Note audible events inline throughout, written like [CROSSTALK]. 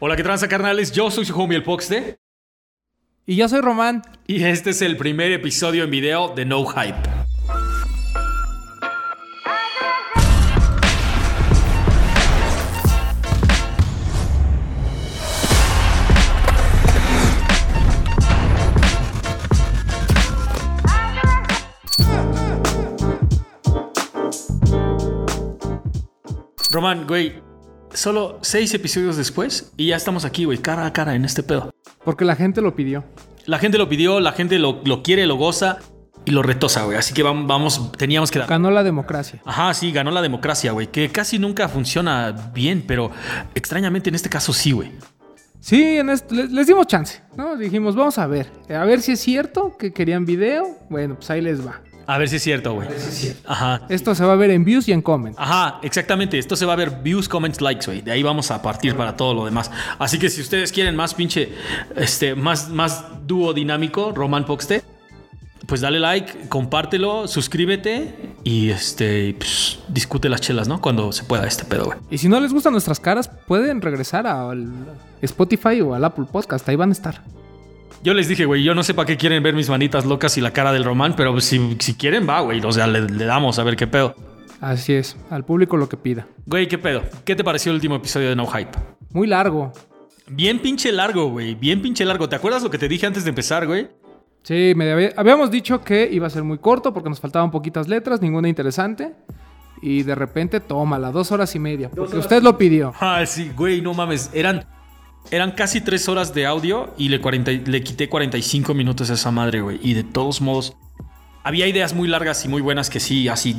Hola, ¿qué tranza, carnales? Yo soy su homie el Poxte. Y yo soy Román. Y este es el primer episodio en video de No Hype. Román, güey, solo seis episodios después y ya estamos aquí, güey, cara a cara en este pedo. Porque la gente lo pidió. La gente lo pidió, la gente lo, lo quiere, lo goza y lo retosa, güey. Así que vamos, vamos, teníamos que dar. Ganó la democracia. Ajá, sí, ganó la democracia, güey. Que casi nunca funciona bien, pero extrañamente en este caso sí, güey. Sí, en esto- les, les dimos chance, ¿no? Dijimos, vamos a ver, a ver si es cierto que querían video. Bueno, pues ahí les va. A ver si es cierto, güey. Ajá. Esto se va a ver en views y en comments. Ajá, exactamente. Esto se va a ver views, comments, likes, güey. De ahí vamos a partir para todo lo demás. Así que si ustedes quieren más pinche, este, más, más dúo dinámico, Roman Poxte, pues dale like, compártelo, suscríbete y este, pues, discute las chelas, ¿no? Cuando se pueda este pedo, güey. Y si no les gustan nuestras caras, pueden regresar al Spotify o al Apple Podcast, ahí van a estar. Yo les dije, güey, yo no sé para qué quieren ver mis manitas locas y la cara del Román, pero si, si quieren, va, güey. O sea, le, le damos a ver qué pedo. Así es, al público lo que pida. Güey, qué pedo. ¿Qué te pareció el último episodio de No Hype? Muy largo. Bien pinche largo, güey. Bien pinche largo. ¿Te acuerdas lo que te dije antes de empezar, güey? Sí, me había- habíamos dicho que iba a ser muy corto porque nos faltaban poquitas letras, ninguna interesante. Y de repente, tómala, dos horas y media. Porque usted lo pidió. Ah, sí, güey, no mames. Eran, eran casi tres horas de audio y le, 40 y- le quité 45 minutos a esa madre, güey. Y de todos modos, había ideas muy largas y muy buenas que sí, así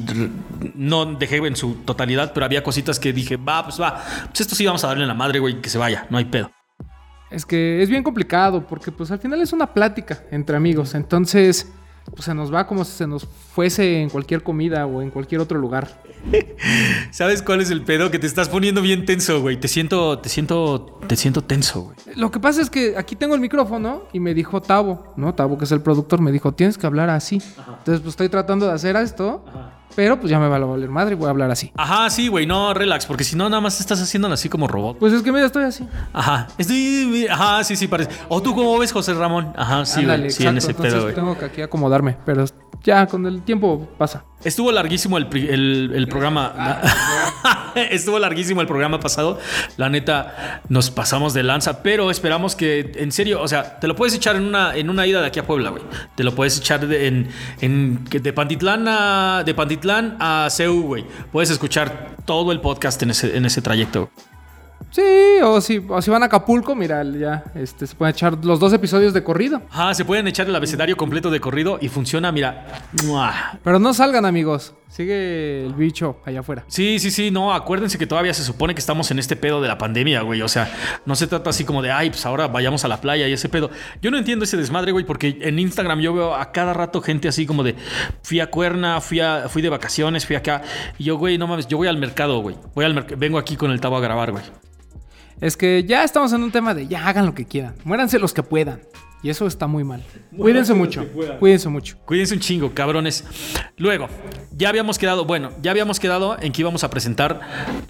no dejé en su totalidad, pero había cositas que dije, va, pues va. Pues esto sí vamos a darle en la madre, güey, que se vaya, no hay pedo. Es que es bien complicado porque pues al final es una plática entre amigos. Entonces, pues se nos va como si se nos fuese en cualquier comida o en cualquier otro lugar. [LAUGHS] ¿Sabes cuál es el pedo? Que te estás poniendo bien tenso, güey. Te siento, te siento, te siento tenso, güey. Lo que pasa es que aquí tengo el micrófono y me dijo Tavo, ¿no? Tavo, que es el productor, me dijo, tienes que hablar así. Entonces, pues estoy tratando de hacer esto, pero pues ya me va a valer madre y voy a hablar así. Ajá, sí, güey, no, relax, porque si no, nada más estás haciéndolo así como robot. Pues es que mira, estoy así. Ajá, estoy. Ajá, sí, sí, parece. ¿O tú cómo ves, José Ramón? Ajá, sí, güey. Ándale, Sí, en ese exacto. pedo, Entonces güey. tengo que aquí acomodarme, pero ya con el tiempo pasa. Estuvo larguísimo el, el- el programa. [LAUGHS] Estuvo larguísimo el programa pasado. La neta, nos pasamos de lanza, pero esperamos que, en serio, o sea, te lo puedes echar en una, en una ida de aquí a Puebla, güey. Te lo puedes echar de, en, en- que de Pantitlán a, de Pantitlán a CEU, güey. Puedes escuchar todo el podcast en ese, en ese trayecto. Sí, o si, o si van a Acapulco, mira, ya este, se pueden echar los dos episodios de corrido. Ajá, se pueden echar el abecedario completo de corrido y funciona, mira. ¡mua! Pero no salgan, amigos. Sigue el bicho allá afuera. Sí, sí, sí, no, acuérdense que todavía se supone que estamos en este pedo de la pandemia, güey. O sea, no se trata así como de, ay, pues ahora vayamos a la playa y ese pedo. Yo no entiendo ese desmadre, güey, porque en Instagram yo veo a cada rato gente así como de, fui a Cuerna, fui, a, fui de vacaciones, fui acá. Y yo, güey, no mames, yo voy al mercado, güey. Voy al merc- vengo aquí con el tabo a grabar, güey. Es que ya estamos en un tema de ya hagan lo que quieran. Muéranse los que puedan. Y eso está muy mal. Cuídense mucho. Cuídense mucho. Cuídense un chingo, cabrones. Luego, ya habíamos quedado, bueno, ya habíamos quedado en que íbamos a presentar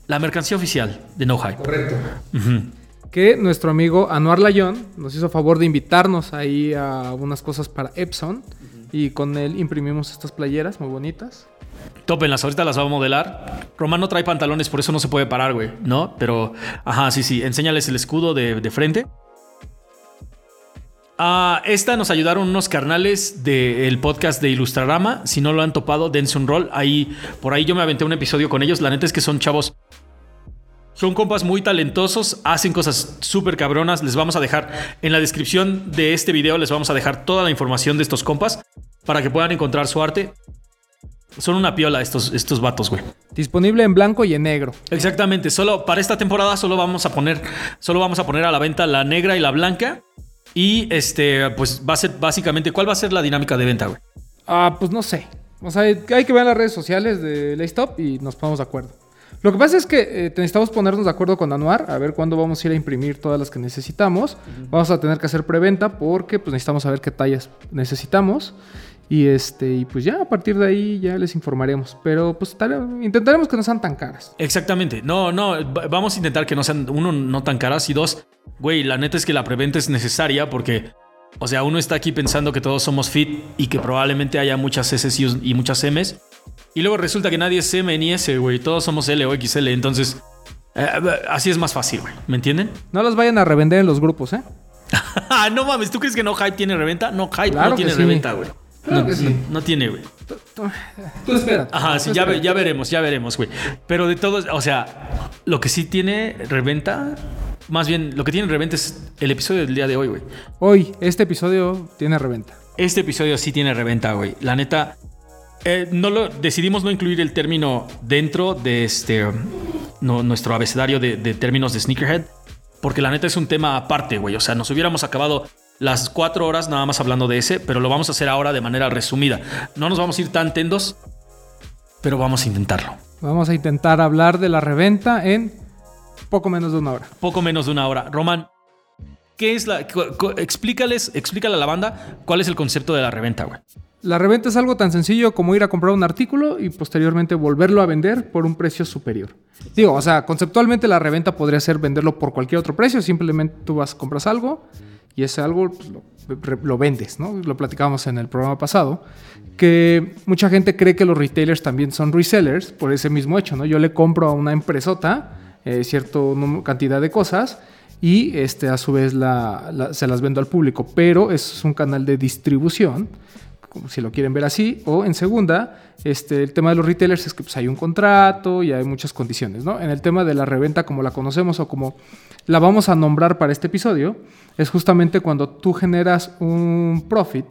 la mercancía oficial de No Hype. Correcto. Que nuestro amigo Anuar Layón nos hizo favor de invitarnos ahí a unas cosas para Epson. Y con él imprimimos estas playeras muy bonitas. Tópenlas, ahorita las va a modelar. Román no trae pantalones, por eso no se puede parar, güey, ¿no? Pero, ajá, sí, sí, enséñales el escudo de, frente. Ah, esta nos ayudaron unos carnales del podcast de Ilustrarama. Si no lo han topado, dense un rol. Ahí, por ahí yo me aventé un episodio con ellos. La neta es que son chavos. Son compas muy talentosos, hacen cosas súper cabronas. Les vamos a dejar en la descripción de este video, les vamos a dejar toda la información de estos compas para que puedan encontrar su arte. Son una piola estos, estos vatos, güey. Disponible en blanco y en negro. Exactamente. Solo para esta temporada solo vamos a poner, solo vamos a poner a la venta la negra y la blanca. Y este, pues va a ser básicamente, ¿cuál va a ser la dinámica de venta, güey? Ah, pues no sé. O sea, hay que ver las redes sociales de Laystop y nos ponemos de acuerdo. Lo que pasa es que eh, necesitamos ponernos de acuerdo con Anuar, a ver cuándo vamos a ir a imprimir todas las que necesitamos. Vamos a tener que hacer preventa porque pues, necesitamos saber qué tallas necesitamos. Y este, y pues ya a partir de ahí ya les informaremos. Pero pues tare- intentaremos que no sean tan caras. Exactamente. No, no, va- vamos a intentar que no sean, uno, no tan caras y dos, güey, la neta es que la preventa es necesaria porque, o sea, uno está aquí pensando que todos somos fit y que probablemente haya muchas S y muchas M's. Y luego resulta que nadie es M ni S, güey. Todos somos L o XL. Entonces, eh, así es más fácil, güey. ¿Me entienden? No los vayan a revender en los grupos, ¿eh? [LAUGHS] no mames, ¿tú crees que no Hype tiene reventa? No, Hype no tiene reventa, güey. No, no, tiene, güey. Tú [LAUGHS] espera. Ajá, sí, ya, ya veremos, ya veremos, güey. Pero de todos, o sea, lo que sí tiene reventa, más bien, lo que tiene reventa es el episodio del día de hoy, güey. Hoy, este episodio tiene reventa. Este episodio sí tiene reventa, güey. La neta, eh, no lo, decidimos no incluir el término dentro de este, no, nuestro abecedario de, de términos de Sneakerhead, porque la neta es un tema aparte, güey. O sea, nos hubiéramos acabado las cuatro horas nada más hablando de ese, pero lo vamos a hacer ahora de manera resumida. No nos vamos a ir tan tendos, pero vamos a intentarlo. Vamos a intentar hablar de la reventa en poco menos de una hora. Poco menos de una hora. Román, ¿qué es la. Explícales, explícale a la banda cuál es el concepto de la reventa, güey. La reventa es algo tan sencillo como ir a comprar un artículo y posteriormente volverlo a vender por un precio superior. Digo, o sea, conceptualmente la reventa podría ser venderlo por cualquier otro precio, simplemente tú vas, compras algo y ese algo lo, vendes, ¿no? Lo platicábamos en el programa pasado, que mucha gente cree que los retailers también son resellers por ese mismo hecho, ¿no? Yo le compro a una empresota eh, cierta cantidad de cosas y este, a su vez se las vendo al público, pero es un canal de distribución si lo quieren ver así, o en segunda, este, el tema de los retailers es que pues, hay un contrato y hay muchas condiciones, ¿no? En el tema de la reventa como la conocemos o como la vamos a nombrar para este episodio, es justamente cuando tú generas un profit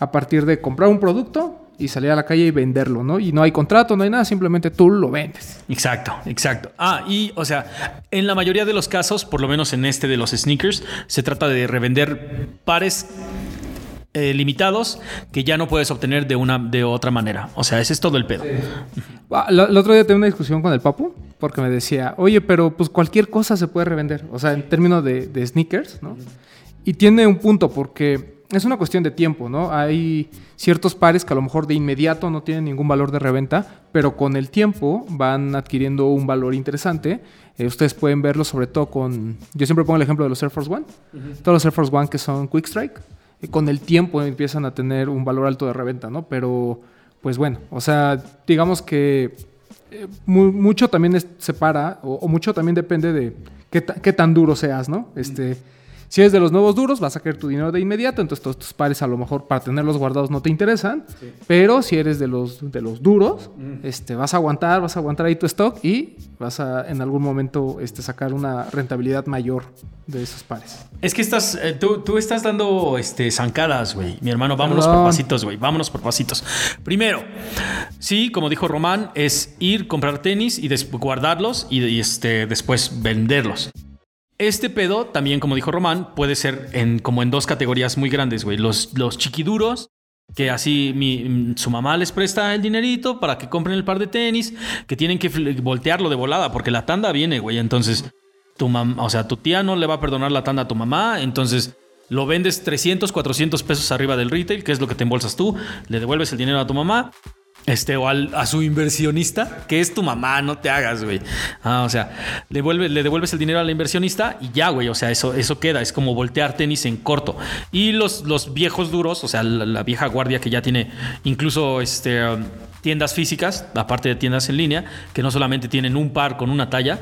a partir de comprar un producto y salir a la calle y venderlo, ¿no? Y no hay contrato, no hay nada, simplemente tú lo vendes. Exacto, exacto. Ah, y o sea, en la mayoría de los casos, por lo menos en este de los sneakers, se trata de revender pares eh, limitados que ya no puedes obtener de una de otra manera. O sea, ese es todo el pedo. Ah, el otro día tuve una discusión con el papu porque me decía, oye, pero pues cualquier cosa se puede revender. O sea, en términos de, sneakers, ¿no? Y tiene un punto porque es una cuestión de tiempo, ¿no? Hay ciertos pares que a lo mejor de inmediato no tienen ningún valor de reventa, pero con el tiempo van adquiriendo un valor interesante. Eh, ustedes pueden verlo sobre todo con... Yo siempre pongo el ejemplo de los Air Force One. Todos los Air Force One que son Quick Strike con el tiempo empiezan a tener un valor alto de reventa, ¿no? Pero, pues bueno, o sea, digamos que mucho también se separa, o, mucho también depende de qué, qué, tan duro seas, ¿no? Este, si eres de los nuevos duros, vas a querer tu dinero de inmediato, entonces todos tus pares a lo mejor para tenerlos guardados no te interesan, pero si eres de los, de los duros, este, vas a aguantar, vas a aguantar ahí tu stock y vas a en algún momento este, sacar una rentabilidad mayor de esos pares. Es que estás, eh, tú, estás dando este, zancadas, güey. Mi hermano, vámonos por pasitos, güey. Vámonos por pasitos. Primero, sí, como dijo Román, es ir, comprar tenis y guardarlos y, este, después venderlos. Este pedo, también como dijo Román, puede ser como en dos categorías muy grandes, güey. Los, chiquiduros, que así su mamá les presta el dinerito para que compren el par de tenis, que tienen que voltearlo de volada, porque la tanda viene, güey. Entonces, tu mamá, o sea, tu tía no le va a perdonar la tanda a tu mamá, entonces lo vendes 300, 400 pesos arriba del retail, que es lo que te embolsas tú, le devuelves el dinero a tu mamá este, o a su inversionista, que es tu mamá, no te hagas, güey. Ah, o sea, le, le devuelves el dinero a la inversionista y ya, güey. O sea, eso, eso queda. Es como voltear tenis en corto. Y los, los viejos duros, o sea, la, vieja guardia que ya tiene incluso este, tiendas físicas, aparte de tiendas en línea, que no solamente tienen un par con una talla.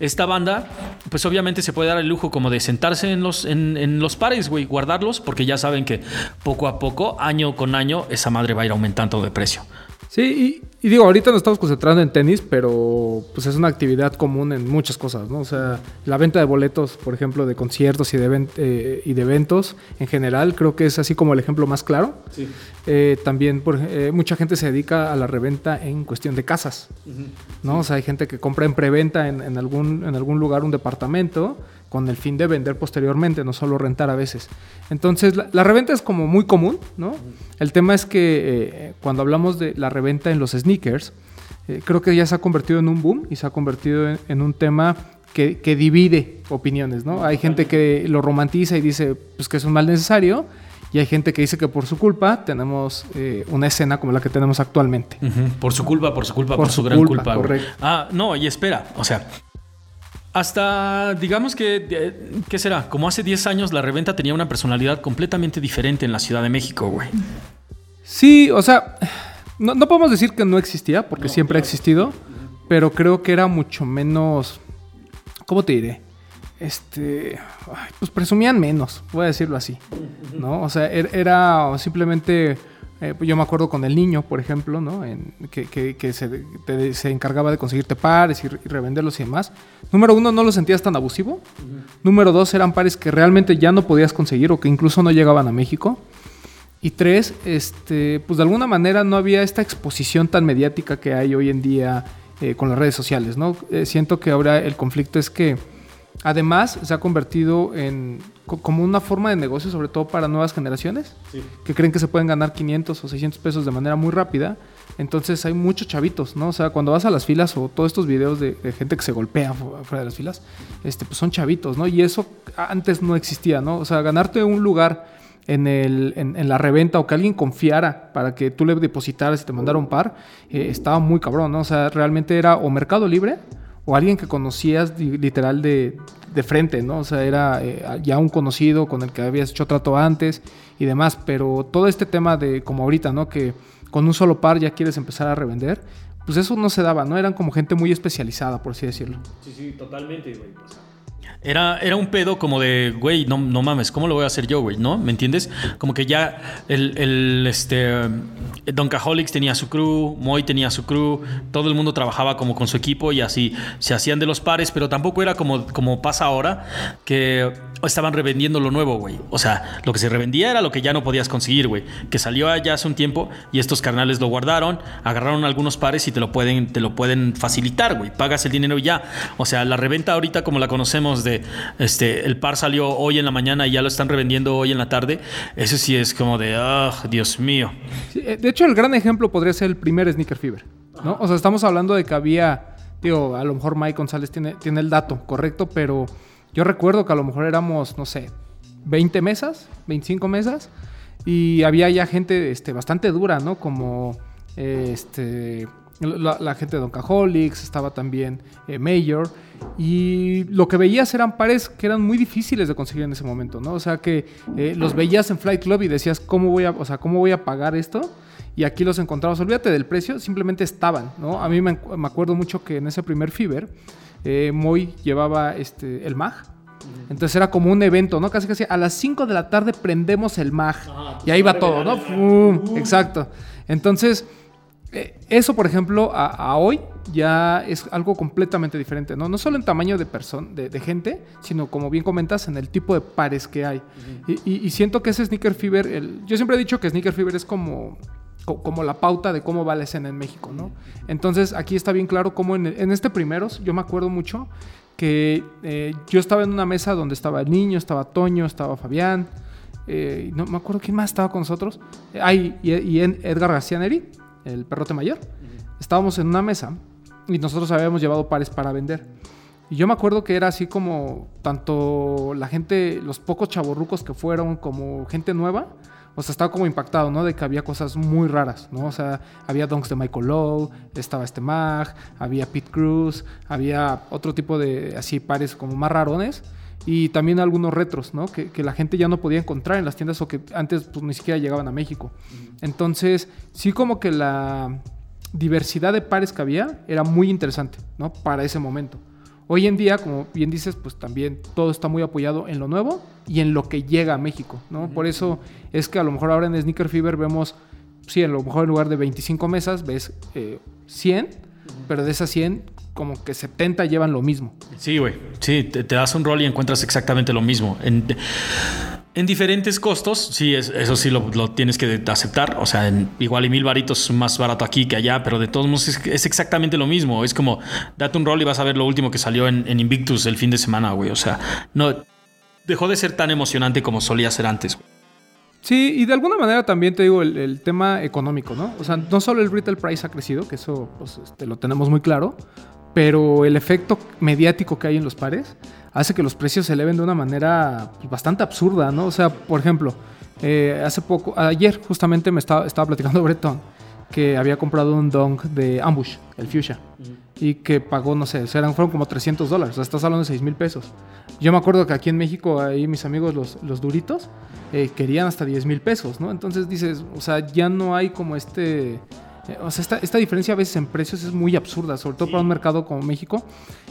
Esta banda, pues obviamente se puede dar el lujo como de sentarse en los, en, en los pares, güey, guardarlos, porque ya saben que poco a poco, año con año, esa madre va a ir aumentando de precio. Sí, y, digo, ahorita nos estamos concentrando en tenis, pero pues es una actividad común en muchas cosas, ¿no? O sea, la venta de boletos, por ejemplo, de conciertos y de, eh, y de eventos en general, creo que es así como el ejemplo más claro. Sí. Eh, también por, eh, mucha gente se dedica a la reventa en cuestión de casas, ¿no? O sea, hay gente que compra en preventa en, en, algún, en algún lugar un departamento con el fin de vender posteriormente, no solo rentar a veces. Entonces, la, reventa es como muy común, ¿no? El tema es que eh, cuando hablamos de la reventa en los sneakers, eh, creo que ya se ha convertido en un boom y se ha convertido en, un tema que, divide opiniones, ¿no? Hay gente que lo romantiza y dice pues, que es un mal necesario, y hay gente que dice que por su culpa tenemos eh, una escena como la que tenemos actualmente. Por su culpa, por su culpa, por, su, gran culpa. Ah, no, y espera, o sea, Hasta, digamos que, ¿qué será? Como hace 10 años la reventa tenía una personalidad completamente diferente en la Ciudad de México, güey. Sí, o sea, no, no podemos decir que no existía, porque siempre ha existido, pero creo que era mucho menos, ¿cómo te diré? Este, pues presumían menos, voy a decirlo así, ¿no? O sea, er- era simplemente, eh, yo me acuerdo con el niño, por ejemplo, ¿no? En- que que- que se, te- se encargaba de conseguirte pares y, re- y revenderlos y demás. Número uno, no lo sentías tan abusivo. Número dos, eran pares que realmente ya no podías conseguir o que incluso no llegaban a México. Y tres, este, pues de alguna manera no había esta exposición tan mediática que hay hoy en día eh, con las redes sociales, ¿no? Eh, siento que ahora el conflicto es que además se ha convertido en como una forma de negocio, sobre todo para nuevas generaciones, que creen que se pueden ganar 500 o 600 pesos de manera muy rápida. Entonces hay muchos chavitos, ¿no? O sea, cuando vas a las filas o todos estos videos de, de gente que se golpea fu- fuera de las filas, este, pues son chavitos, ¿no? Y eso antes no existía, ¿no? O sea, ganarte un lugar en, el, en, en la reventa o que alguien confiara para que tú le depositaras y te mandara un par, eh, estaba muy cabrón, ¿no? O sea, realmente era o Mercado Libre o alguien que conocías literal de, de frente, ¿no? O sea, era eh, ya un conocido con el que habías hecho trato antes y demás, pero todo este tema de, como ahorita, ¿no? Que con un solo par ya quieres empezar a revender, pues eso no se daba, ¿no? Eran como gente muy especializada, por así decirlo. Sí, sí, totalmente, güey. Era, era un pedo como de, güey, no, no mames, ¿cómo lo voy a hacer yo, güey? ¿No? ¿Me entiendes? Como que ya el, el, este, Don Cajolix tenía su crew, Moy tenía su crew, todo el mundo trabajaba como con su equipo y así se hacían de los pares, pero tampoco era como, como pasa ahora, que estaban revendiendo lo nuevo, güey. O sea, lo que se revendía era lo que ya no podías conseguir, güey. Que salió allá hace un tiempo y estos carnales lo guardaron, agarraron algunos pares y te lo pueden, te lo pueden facilitar, güey. Pagas el dinero y ya. O sea, la reventa ahorita como la conocemos de, este, el par salió hoy en la mañana y ya lo están revendiendo hoy en la tarde. Eso sí es como de, ah, Dios mío. Eh, de hecho, el gran ejemplo podría ser el primer Sneaker Fever, ¿no? O sea, estamos hablando de que había, digo, a lo mejor Mike González tiene, tiene el dato correcto, pero yo recuerdo que a lo mejor éramos, no sé, 20 mesas, 25 mesas, y había ya gente este, bastante dura, ¿no? Como este, la, la gente de Don Cajolix, estaba también eh, Mayor, y lo que veías eran pares que eran muy difíciles de conseguir en ese momento, ¿no? O sea, que eh, los veías en Flight Club y decías, ¿cómo voy a, o sea, ¿cómo voy a pagar esto? Y aquí los encontrabas, olvídate del precio, simplemente estaban, ¿no? A mí me, me acuerdo mucho que en ese primer Fiber, eh, Moy llevaba este, el MAG. Entonces era como un evento, ¿no? Casi casi a las 5 de la tarde prendemos el MAG. y ahí va todo, ¿no? ¡Fum! Exacto. Entonces, eso, por ejemplo, a, a hoy ya es algo completamente diferente, ¿no? No solo en tamaño de, person de, de gente, sino como bien comentas, en el tipo de pares que hay. y, y- y siento que ese Sneaker Fever, el- yo siempre he dicho que Sneaker Fever es como, co- como la pauta de cómo va la escena en México, ¿no? Entonces aquí está bien claro cómo en, en este primeros, yo me acuerdo mucho que eh, yo estaba en una mesa donde estaba el niño, estaba Toño, estaba Fabián, eh, y no me acuerdo quién más estaba con nosotros. Eh, Ay, y, y en- Edgar García Neri, el perrote mayor. Estábamos en una mesa y nosotros habíamos llevado pares para vender. Y yo me acuerdo que era así como tanto la gente, los pocos chavorrucos que fueron, como gente nueva, o sea, estaba como impactado, ¿no? De que había cosas muy raras, ¿no? O sea, había donks de Michael Lowe, estaba este Mag, había Pete Cruz, había otro tipo de así pares como más rarones. Y también algunos retros, ¿no? Que, que la gente ya no podía encontrar en las tiendas o que antes pues, ni siquiera llegaban a México. Entonces, sí como que la diversidad de pares que había era muy interesante, ¿no? Para ese momento. Hoy en día, como bien dices, pues también todo está muy apoyado en lo nuevo y en lo que llega a México, ¿no? Por eso es que a lo mejor ahora en Sneaker Fever vemos, sí, a lo mejor en lugar de 25 mesas ves eh, 100, pero de esas 100 como que 70 llevan lo mismo. Sí, güey. Sí, te, te das un rol y encuentras exactamente lo mismo. En, en diferentes costos, sí, es- eso sí lo, lo tienes que aceptar. O sea, en- igual y mil varitos más barato aquí que allá, pero de todos modos es, es exactamente lo mismo. Es como, date un rol y vas a ver lo último que salió en, en Invictus el fin de semana, güey. O sea, no... Dejó de ser tan emocionante como solía ser antes. güey. Sí, y de alguna manera también te digo el, el tema económico, ¿no? O sea, no solo el retail price ha crecido, que eso pues, este, lo tenemos muy claro, pero el efecto mediático que hay en los pares hace que los precios se eleven de una manera pues, bastante absurda, ¿no? O sea, por ejemplo, eh, hace poco, ayer justamente me estaba, estaba platicando [LAUGHS] Breton que había comprado un dunk de Ambush, el Fuchsia. y que pagó, no sé, eran, fueron como 300 dólares, o sea, estás hablando de 6 mil pesos. Yo me acuerdo que aquí en México, ahí mis amigos, los, los duritos, eh, querían hasta 10 mil pesos, ¿no? Entonces dices, o sea, ya no hay como este... eh, O sea, esta, esta diferencia a veces en precios es muy absurda, sobre todo para un mercado como México.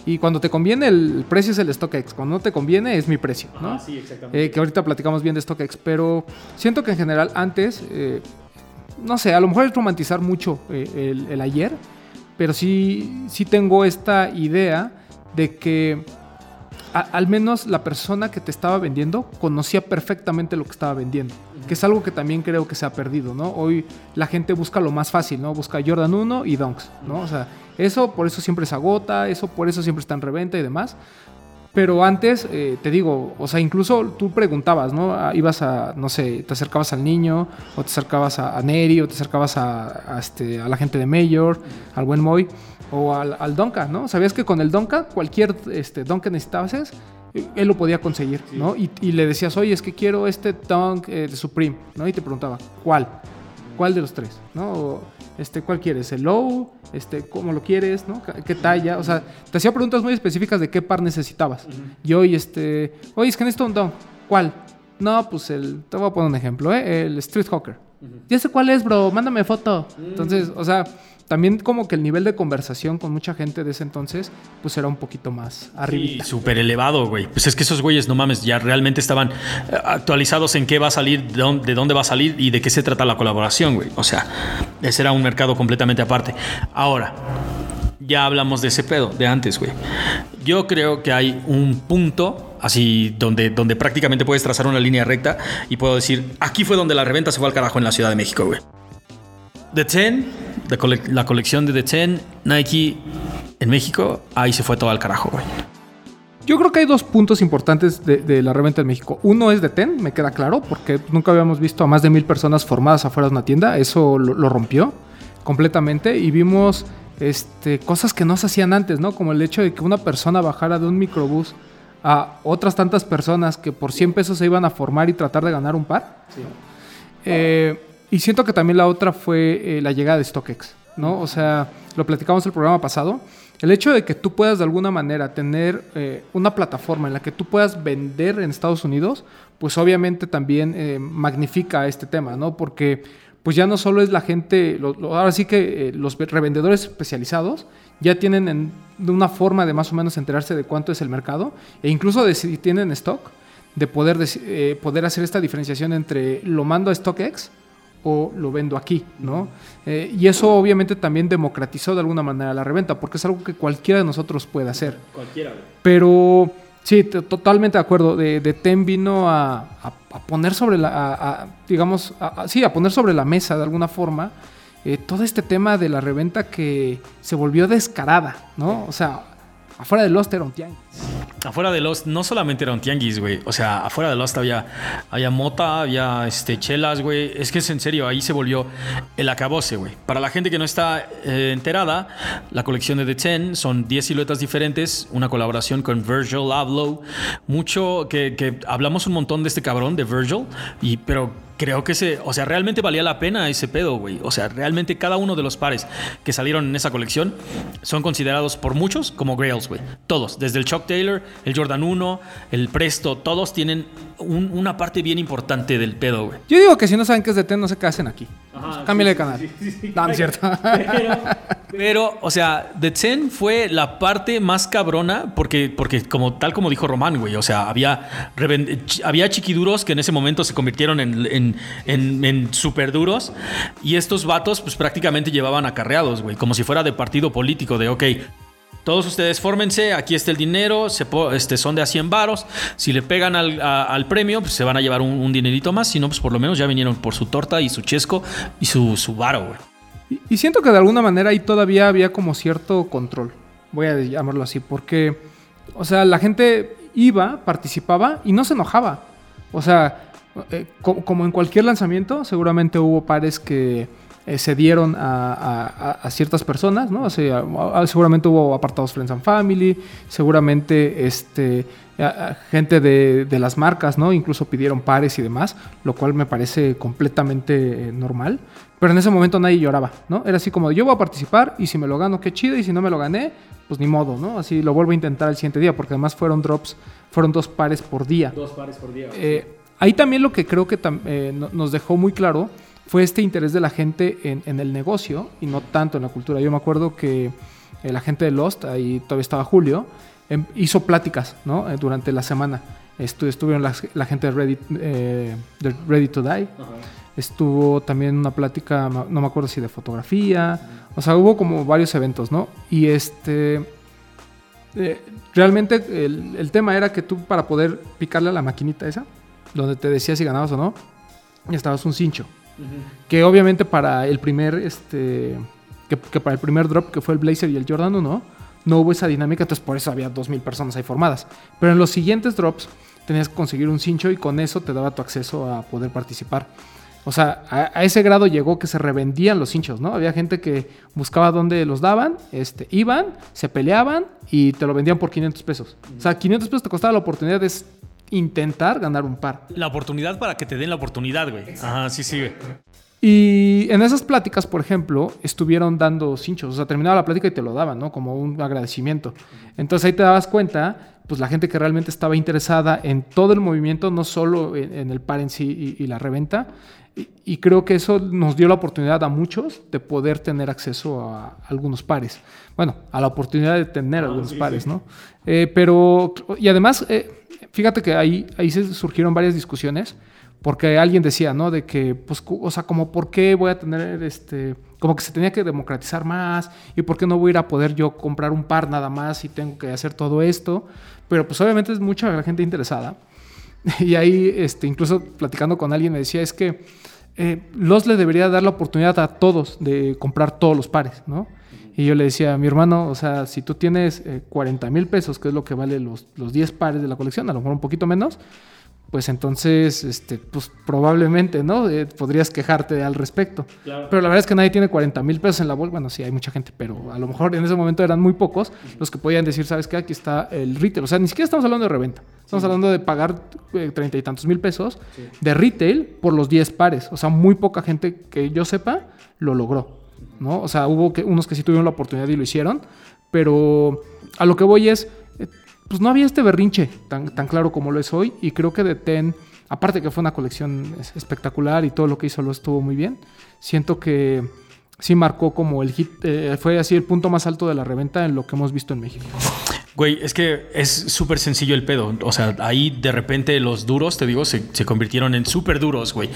Y cuando te conviene, el, el precio es el StockX. Cuando no te conviene, es mi precio, ¿no? sí, exactamente. Eh, que ahorita platicamos bien de StockX, pero siento que en general antes, eh, no sé, a lo mejor es romantizar mucho eh, el, el ayer, pero sí, sí tengo esta idea de que a- al menos la persona que te estaba vendiendo conocía perfectamente lo que estaba vendiendo, que es algo que también creo que se ha perdido, ¿no? Hoy la gente busca lo más fácil, ¿no? Busca Jordan 1 y Dunks, ¿no? O sea, eso por eso siempre se agota, eso por eso siempre está en reventa y demás. Pero antes, eh, te digo, o sea, incluso tú preguntabas, ¿no? Ah, Ibas a, no sé, te acercabas al niño, o te acercabas a, a Neri, o te acercabas a, este, a la gente de Mayor, al buen Moy, o al, al Donka, ¿no? Sabías que con el Donka, cualquier este, don que necesitabas, él lo podía conseguir, ¿no? Y, y le decías, oye, es que quiero este Dunk eh, de Supreme, ¿no? Y te preguntaba, ¿cuál? ¿Cuál de los tres? ¿No? O, este, ¿Cuál quieres? ¿El low? Este, ¿Cómo lo quieres? ¿no? ¿Qué talla? O sea, te hacía preguntas muy específicas de qué par necesitabas. Y hoy, este, oye, es que necesito un. ¿Cuál? No, pues el, te voy a poner un ejemplo, ¿eh? El Street Hawker. Ya sé cuál es, bro, mándame foto. Entonces, o sea, también como que el nivel de conversación con mucha gente de ese entonces, pues era un poquito más arriba. Sí, súper elevado, güey. Pues es que esos güeyes, no mames, ya realmente estaban eh, actualizados en qué va a salir, de dónde, de dónde va a salir y de qué se trata la colaboración, güey. O sea, ese era un mercado completamente aparte. Ahora, ya hablamos de ese pedo, de antes, güey. Yo creo que hay un punto así donde, donde prácticamente puedes trazar una línea recta y puedo decir, aquí fue donde la reventa se fue al carajo en la Ciudad de México, güey. The Ten, la, cole- la colección de The Ten, Nike en México, ahí se fue todo al carajo, güey. Yo creo que hay dos puntos importantes de, de la reventa en México. Uno es de TEN, me queda claro, porque nunca habíamos visto a más de mil personas formadas afuera de una tienda. Eso lo, lo rompió completamente y vimos este, cosas que no se hacían antes, ¿no? Como el hecho de que una persona bajara de un microbús a otras tantas personas que por 100 pesos se iban a formar y tratar de ganar un par. Eh, y siento que también la otra fue eh, la llegada de StockX, ¿no? O sea, lo platicamos el programa pasado. El hecho de que tú puedas de alguna manera tener eh, una plataforma en la que tú puedas vender en Estados Unidos, pues obviamente también eh, magnifica este tema, ¿no? Porque pues ya no solo es la gente, lo- lo- ahora sí que eh, los revendedores especializados ya tienen en- de una forma de más o menos enterarse de cuánto es el mercado e incluso de si tienen stock, de poder, deci- eh, poder hacer esta diferenciación entre lo mando a StockX o lo vendo aquí, ¿no? Eh, y eso obviamente también democratizó de alguna manera la reventa, porque es algo que cualquiera de nosotros puede hacer. Cualquiera. Pero sí, totalmente de acuerdo. De, de Tem vino a, a- a poner sobre la, a- digamos, sí, a poner sobre la mesa de alguna forma eh, todo este tema de la reventa que se volvió descarada, ¿no? O sea, afuera de Lost era un tianguis. Afuera de Lost no solamente era un tianguis, güey. O sea, afuera de Lost había, había mota, había este, chelas, güey. Es que es en serio, ahí se volvió el acabose, güey. Para la gente que no está eh, enterada, la colección de The Ten son 10 siluetas diferentes, una colaboración con Virgil Abloh. Mucho, que, que hablamos un montón de este cabrón, de Virgil, y, pero creo que se, o sea, realmente valía la pena ese pedo, güey. O sea, realmente cada uno de los pares que salieron en esa colección son considerados por muchos como grails, güey. Todos, desde el Chuck Taylor, el Jordan 1, el Presto, todos tienen un- una parte bien importante del pedo, güey. Yo digo que si no saben qué es de Ten, no sé qué hacen aquí. Ajá, Cámbiale sí, de canal. sí, sí, sí. No, no es cierto. [LAUGHS] Pero, pero, o sea, The Ten fue la parte más cabrona porque, porque como tal como dijo Román, güey, o sea, había, había chiquiduros que en ese momento se convirtieron en, en, en, en super duros y estos vatos pues prácticamente llevaban acarreados, güey, como si fuera de partido político, de, ok, todos ustedes fórmense, aquí está el dinero, este, son de a 100 varos. Si le pegan al, premio, pues se van a llevar un, dinerito más. Si no, pues por lo menos ya vinieron por su torta y su chesco y su, varo, güey. Y, siento que de alguna manera ahí todavía había como cierto control, voy a llamarlo así, porque, o sea, la gente iba, participaba y no se enojaba. O sea, eh, co- como en cualquier lanzamiento, seguramente hubo pares que eh, se dieron a, a- a ciertas personas, ¿no? A- seguramente hubo apartados Friends and Family, seguramente este, gente de, de las marcas, ¿no? Incluso pidieron pares y demás, lo cual me parece completamente eh, normal. Pero en ese momento nadie lloraba, ¿no? Era así como, yo voy a participar y si me lo gano, qué chido, y si no me lo gané, pues ni modo, ¿no? Así lo vuelvo a intentar el siguiente día, porque además fueron drops, fueron dos pares por día. Dos pares por día. Eh, ahí también lo que creo que eh, no- nos dejó muy claro fue este interés de la gente en, en el negocio y no tanto en la cultura. Yo me acuerdo que eh, la gente de Lost, ahí todavía estaba Julio, em, hizo pláticas ¿no? Eh, durante la semana. Estu- estuvieron la, la gente de Ready, eh, de Ready to Die. Estuvo también una plática, no me acuerdo si de fotografía. O sea, hubo como varios eventos, ¿no? Y este. eh, realmente el, el tema era que tú, para poder picarle a la maquinita esa, donde te decía si ganabas o no, estabas un cincho. Que obviamente para el primer, este. Que, para el primer drop, que fue el Blazer y el Jordan 1, no hubo esa dinámica, entonces por eso había 2.000 personas ahí formadas. Pero en los siguientes drops tenías que conseguir un cincho y con eso te daba tu acceso a poder participar. O sea, a, ese grado llegó que se revendían los hinchos, ¿no? Había gente que buscaba dónde los daban, este, iban, se peleaban y te lo vendían por 500 pesos. O sea, 500 pesos te costaba la oportunidad de intentar ganar un par. La oportunidad para que te den la oportunidad, güey. Ajá, sí, sí, güey. Y en esas pláticas, por ejemplo, estuvieron dando cinchos. O sea, terminaba la plática y te lo daban, ¿no? Como un agradecimiento. Entonces ahí te dabas cuenta, pues la gente que realmente estaba interesada en todo el movimiento, no solo en, en el par en sí y, y la reventa. Y, y creo que eso nos dio la oportunidad a muchos de poder tener acceso a algunos pares. Bueno, a la oportunidad de tener algunos pares, ¿no? Eh, pero, y además, eh, fíjate que ahí, ahí se surgieron varias discusiones. Porque alguien decía, ¿no? De que, pues, o sea, como, ¿por qué voy a tener este. Como que se tenía que democratizar más y por qué no voy a ir a poder yo comprar un par nada más y tengo que hacer todo esto. Pero, pues, obviamente es mucha gente interesada. [LAUGHS] Y ahí, este, incluso platicando con alguien, me decía, es que eh, los le debería dar la oportunidad a todos de comprar todos los pares, ¿no? Y yo le decía a mi hermano, o sea, si tú tienes eh, 40 mil pesos, que es lo que vale los, los 10 pares de la colección, a lo mejor un poquito menos, pues entonces, este, pues probablemente, ¿no? Eh, podrías quejarte al respecto. Pero la verdad es que nadie tiene 40 mil pesos en la bolsa. Bueno, sí, hay mucha gente, pero a lo mejor en ese momento eran muy pocos los que podían decir, ¿sabes qué? Aquí está el retail. O sea, ni siquiera estamos hablando de reventa. Estamos hablando de pagar eh, treinta y tantos mil pesos de retail por los 10 pares. O sea, muy poca gente que yo sepa lo logró, ¿no? O sea, hubo unos que sí tuvieron la oportunidad y lo hicieron, pero a lo que voy es, eh, pues no había este berrinche tan, tan claro como lo es hoy y creo que de Ten, aparte que fue una colección es- espectacular y todo lo que hizo lo estuvo muy bien, siento que sí marcó como el hit, eh, fue así el punto más alto de la reventa en lo que hemos visto en México. Güey, es que es súper sencillo el pedo. O sea, ahí de repente los duros, te digo, se, se convirtieron en súper duros, güey.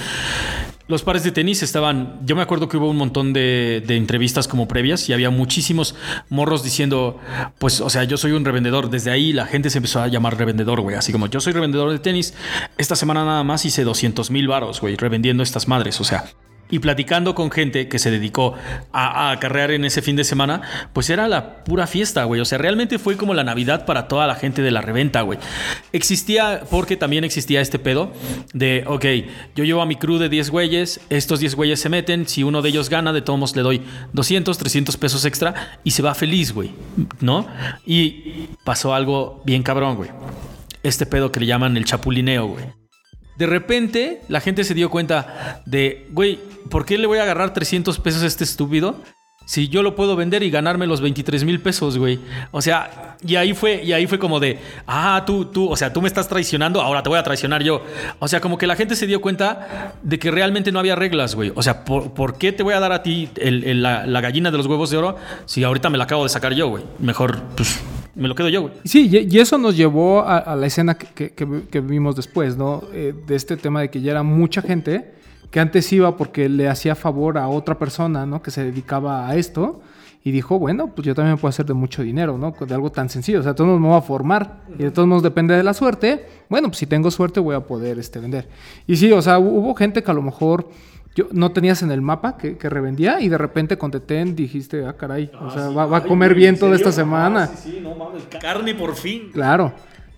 Los pares de tenis estaban. Yo me acuerdo que hubo un montón de, de entrevistas como previas y había muchísimos morros diciendo, pues, o sea, yo soy un revendedor. Desde ahí la gente se empezó a llamar revendedor, güey. Así como yo soy revendedor de tenis. Esta semana nada más hice 200 mil varos, güey, revendiendo estas madres. O sea, y platicando con gente que se dedicó a, acarrear en ese fin de semana, pues era la pura fiesta, güey. O sea, realmente fue como la Navidad para toda la gente de la reventa, güey. Existía, porque también existía este pedo de, ok, yo llevo a mi crew de 10 güeyes, estos 10 güeyes se meten, si uno de ellos gana, de todos modos le doy 200, 300 pesos extra y se va feliz, güey, ¿no? Y pasó algo bien cabrón, güey. Este pedo que le llaman el chapulineo, güey. De repente, la gente se dio cuenta de, güey, ¿por qué le voy a agarrar 300 pesos a este estúpido? Si yo lo puedo vender y ganarme los 23 mil pesos, güey. O sea, y ahí fue, y ahí fue como de, ah, tú, tú, o sea, tú me estás traicionando, ahora te voy a traicionar yo. O sea, como que la gente se dio cuenta de que realmente no había reglas, güey. O sea, ¿por, qué te voy a dar a ti la, la gallina de los huevos de oro si ahorita me la acabo de sacar yo, güey? Mejor, pues, me lo quedo yo, güey. Sí, y, eso nos llevó a, a la escena que, que- vimos después, ¿no? Eh, de este tema de que ya era mucha gente que antes iba porque le hacía favor a otra persona, ¿no? Que se dedicaba a esto y dijo, bueno, pues yo también puedo hacer de mucho dinero, ¿no? De algo tan sencillo, o sea, todos me voy a formar y de todos modos depende de la suerte. Bueno, pues si tengo suerte voy a poder este, vender. Y sí, o sea, hu- hubo gente que a lo mejor yo, no tenías en el mapa que, que revendía y de repente con Tetén dijiste, ah, caray, o sea, va, va a comer bien toda esta semana. sí, no mames. Carne por fin. Claro.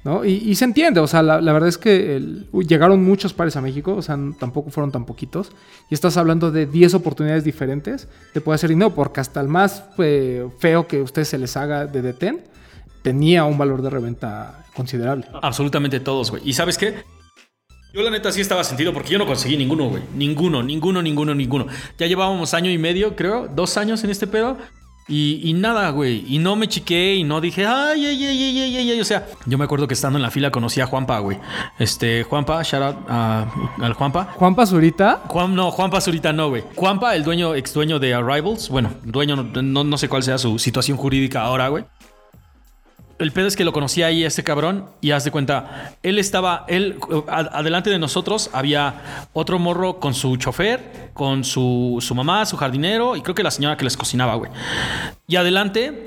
¿no? Y, y se entiende, o sea, la, la verdad es que el- uy, llegaron muchos pares a México, o sea, tampoco fueron tan poquitos. Y estás hablando de 10 oportunidades diferentes de poder hacer dinero, porque hasta el más eh, feo que a ustedes se les haga de detén tenía un valor de reventa considerable. Absolutamente todos, güey. ¿Y sabes qué? Yo la neta sí estaba sentido porque yo no conseguí ninguno, güey. Ninguno, ninguno, ninguno, ninguno. Ya llevábamos año y medio, creo, dos años en este pedo. Y, y nada, güey. Y no me chiqué y no dije, ay, ay, ay, ay, ay, ay, ay. O sea, yo me acuerdo que estando en la fila conocí a Juanpa, güey. Este, Juanpa, shout out a- al Juanpa. Juan Pazurita, Juan, no, Juanpa Zurita no, güey. Juanpa, el dueño, ex dueño de Arrivals. Bueno, dueño, no, no sé cuál sea su situación jurídica ahora, güey. El pedo es que lo conocí ahí a este cabrón y haz de cuenta, él estaba, él, adelante de nosotros había otro morro con su chofer, con su, su mamá, su jardinero y creo que la señora que les cocinaba, güey. Y adelante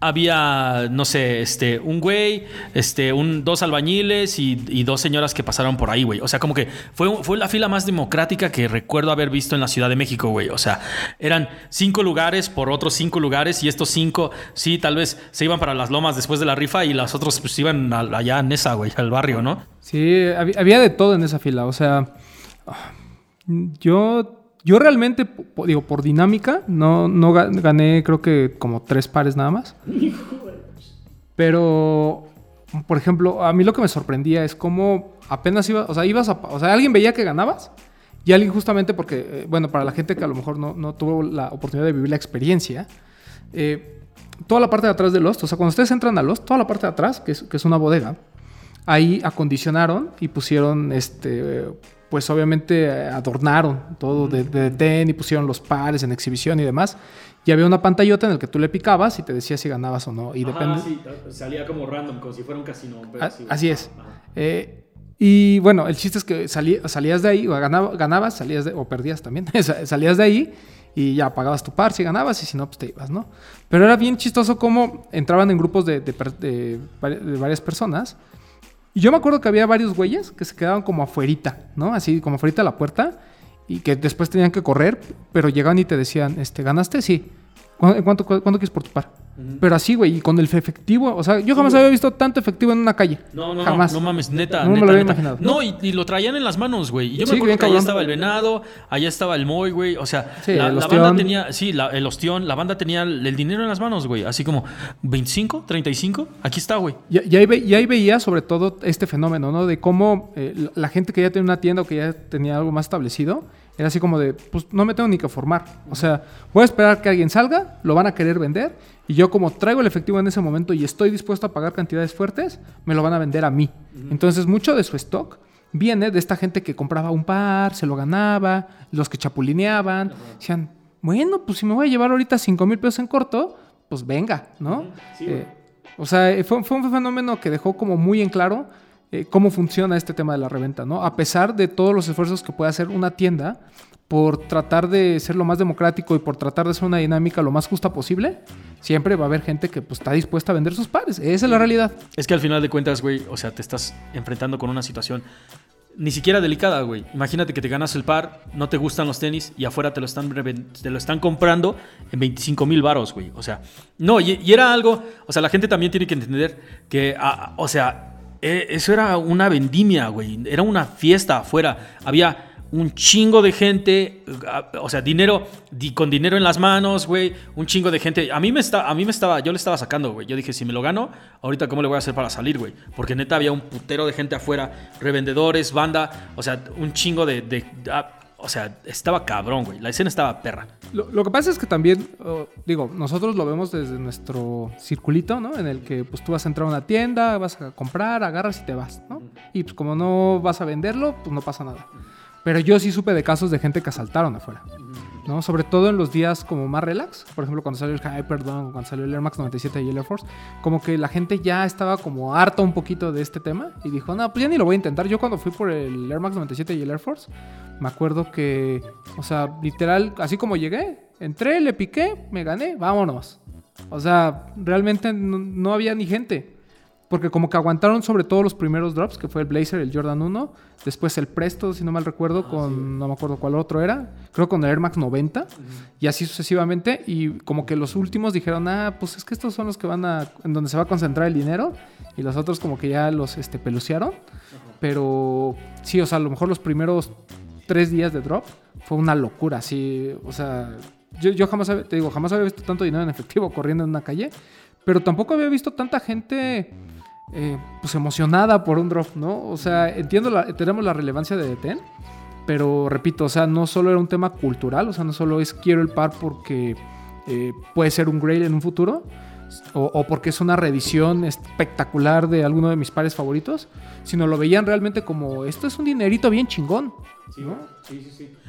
había, no sé, este, un güey, este, un, dos albañiles y, dos señoras que pasaron por ahí, güey. O sea, como que fue, fue la fila más democrática que recuerdo haber visto en la Ciudad de México, güey. O sea, eran cinco lugares por otros cinco lugares y estos cinco, sí, tal vez se iban para las lomas después de la rifa y las otros pues iban allá en esa, güey, al barrio, ¿no? Sí, había, de todo en esa fila. O sea, yo, yo realmente, digo, por dinámica, no, no ga- gané creo que como tres pares nada más. Pero, por ejemplo, a mí lo que me sorprendía es cómo apenas iba, o sea, ibas a, o sea, alguien veía que ganabas y alguien justamente porque, eh, bueno, para la gente que a lo mejor no, no tuvo la oportunidad de vivir la experiencia, eh, toda la parte de atrás de Lost, o sea, cuando ustedes entran a Lost, toda la parte de atrás, que es, que es una bodega, ahí acondicionaron y pusieron, este, pues obviamente eh, adornaron todo de, de detén y pusieron los pares en exhibición y demás. Y había una pantallota en la que tú le picabas y te decía si ganabas o no. Y depende. salía como random, como si fuera un casino. A- así es. Eh, y bueno, el chiste es que salí- salías de ahí, o ganaba- ganabas, salías de, o perdías también, [LAUGHS] Sa- salías de ahí y ya pagabas tu par si ganabas y si no, pues te ibas, ¿no? Pero era bien chistoso cómo entraban en grupos de varias personas. Y yo me acuerdo que había varios güeyes que se quedaban como afuerita, ¿no? Así como afuerita de la puerta y que después tenían que correr, pero llegaban y te decían, este, ¿ganaste? Sí. ¿Cu- ¿Cuánto, cu- cuánto quieres por tu par? Pero así, güey, y con el efectivo, o sea, yo jamás había visto tanto efectivo en una calle. No, no, jamás. no, no mames, neta, No me neta, lo había neta. imaginado. No, y, y lo traían en las manos, güey. Y yo Sí, me acuerdo que allá cabrón. estaba el venado, allá estaba el moy, güey. O sea, Sí, la, banda tenía, sí, la- el ostión, la banda tenía el, el dinero en las manos, güey. Así como 25, 35, aquí está, güey. Y, y ahí, ve- y ahí veía sobre todo este fenómeno, ¿no? De cómo eh, la- la gente que ya tenía una tienda o que ya tenía algo más establecido, era así como de, pues no me tengo ni que formar. O sea, voy a esperar que alguien salga, lo van a querer vender, y yo como traigo el efectivo en ese momento y estoy dispuesto a pagar cantidades fuertes, me lo van a vender a mí. Entonces mucho de su stock viene de esta gente que compraba un par, se lo ganaba, los que chapulineaban, decían, bueno, pues si me voy a llevar ahorita 5 mil pesos en corto, pues venga, ¿no? Eh, o sea, fue, fue un fenómeno que dejó como muy en claro eh, cómo funciona este tema de la reventa, ¿no? A pesar de todos los esfuerzos que puede hacer una tienda por tratar de ser lo más democrático y por tratar de hacer una dinámica lo más justa posible, siempre va a haber gente que pues, está dispuesta a vender sus pares. Esa es la realidad. Es que al final de cuentas, güey, o sea, te estás enfrentando con una situación ni siquiera delicada, güey. Imagínate que te ganas el par, no te gustan los tenis y afuera te lo están, te lo están comprando en 25 mil varos, güey. O sea, no, y, y era algo, o sea, la gente también tiene que entender que, ah, o sea, eh, eso era una vendimia, güey. Era una fiesta afuera. Había un chingo de gente, o sea, dinero, di- con dinero en las manos, güey, un chingo de gente. A mí me está, a mí me estaba, yo le estaba sacando, güey. Yo dije, si me lo gano, ahorita cómo le voy a hacer para salir, güey, porque neta había un putero de gente afuera, revendedores, banda, o sea, un chingo de, o sea, estaba cabrón, güey. La escena estaba perra. Lo, lo que pasa es que también, oh, digo, nosotros lo vemos desde nuestro circulito, ¿no? En el que pues tú vas a entrar a una tienda, vas a comprar, agarras y te vas, ¿no? Y pues como no vas a venderlo, pues no pasa nada. Pero yo sí supe de casos de gente que asaltaron afuera, ¿no? Sobre todo en los días como más relax, por ejemplo, cuando salió el Hyperdome, cuando salió el Air Max 97 y el Air Force, como que la gente ya estaba como harta un poquito de este tema y dijo, no, pues ya ni lo voy a intentar. Yo cuando fui por el Air Max 97 y el Air Force, me acuerdo que, o sea, literal, así como llegué, entré, le piqué, me gané, vámonos. O sea, realmente no, no había ni gente. Porque como que aguantaron sobre todo los primeros drops, que fue el Blazer, el Jordan 1, después el Presto, si no mal recuerdo, Ah, con, no me acuerdo cuál otro era, creo con el Air Max 90, y así sucesivamente, y como que los últimos dijeron, ah, pues es que estos son los que van a, en donde se va a concentrar el dinero, y los otros como que ya los este, pelucearon, pero sí, o sea, a lo mejor los primeros tres días de drop fue una locura, sí, o sea, yo, yo jamás, te digo, jamás había visto tanto dinero en efectivo corriendo en una calle, pero tampoco había visto tanta gente eh, pues emocionada por un drop, ¿no? O sea, entiendo, la, tenemos la relevancia de Deten, pero repito, o sea, no solo era un tema cultural, o sea, no solo es quiero el par porque eh, puede ser un grail en un futuro, o, o porque es una reedición espectacular de alguno de mis pares favoritos, sino lo veían realmente como, esto es un dinerito bien chingón, ¿no?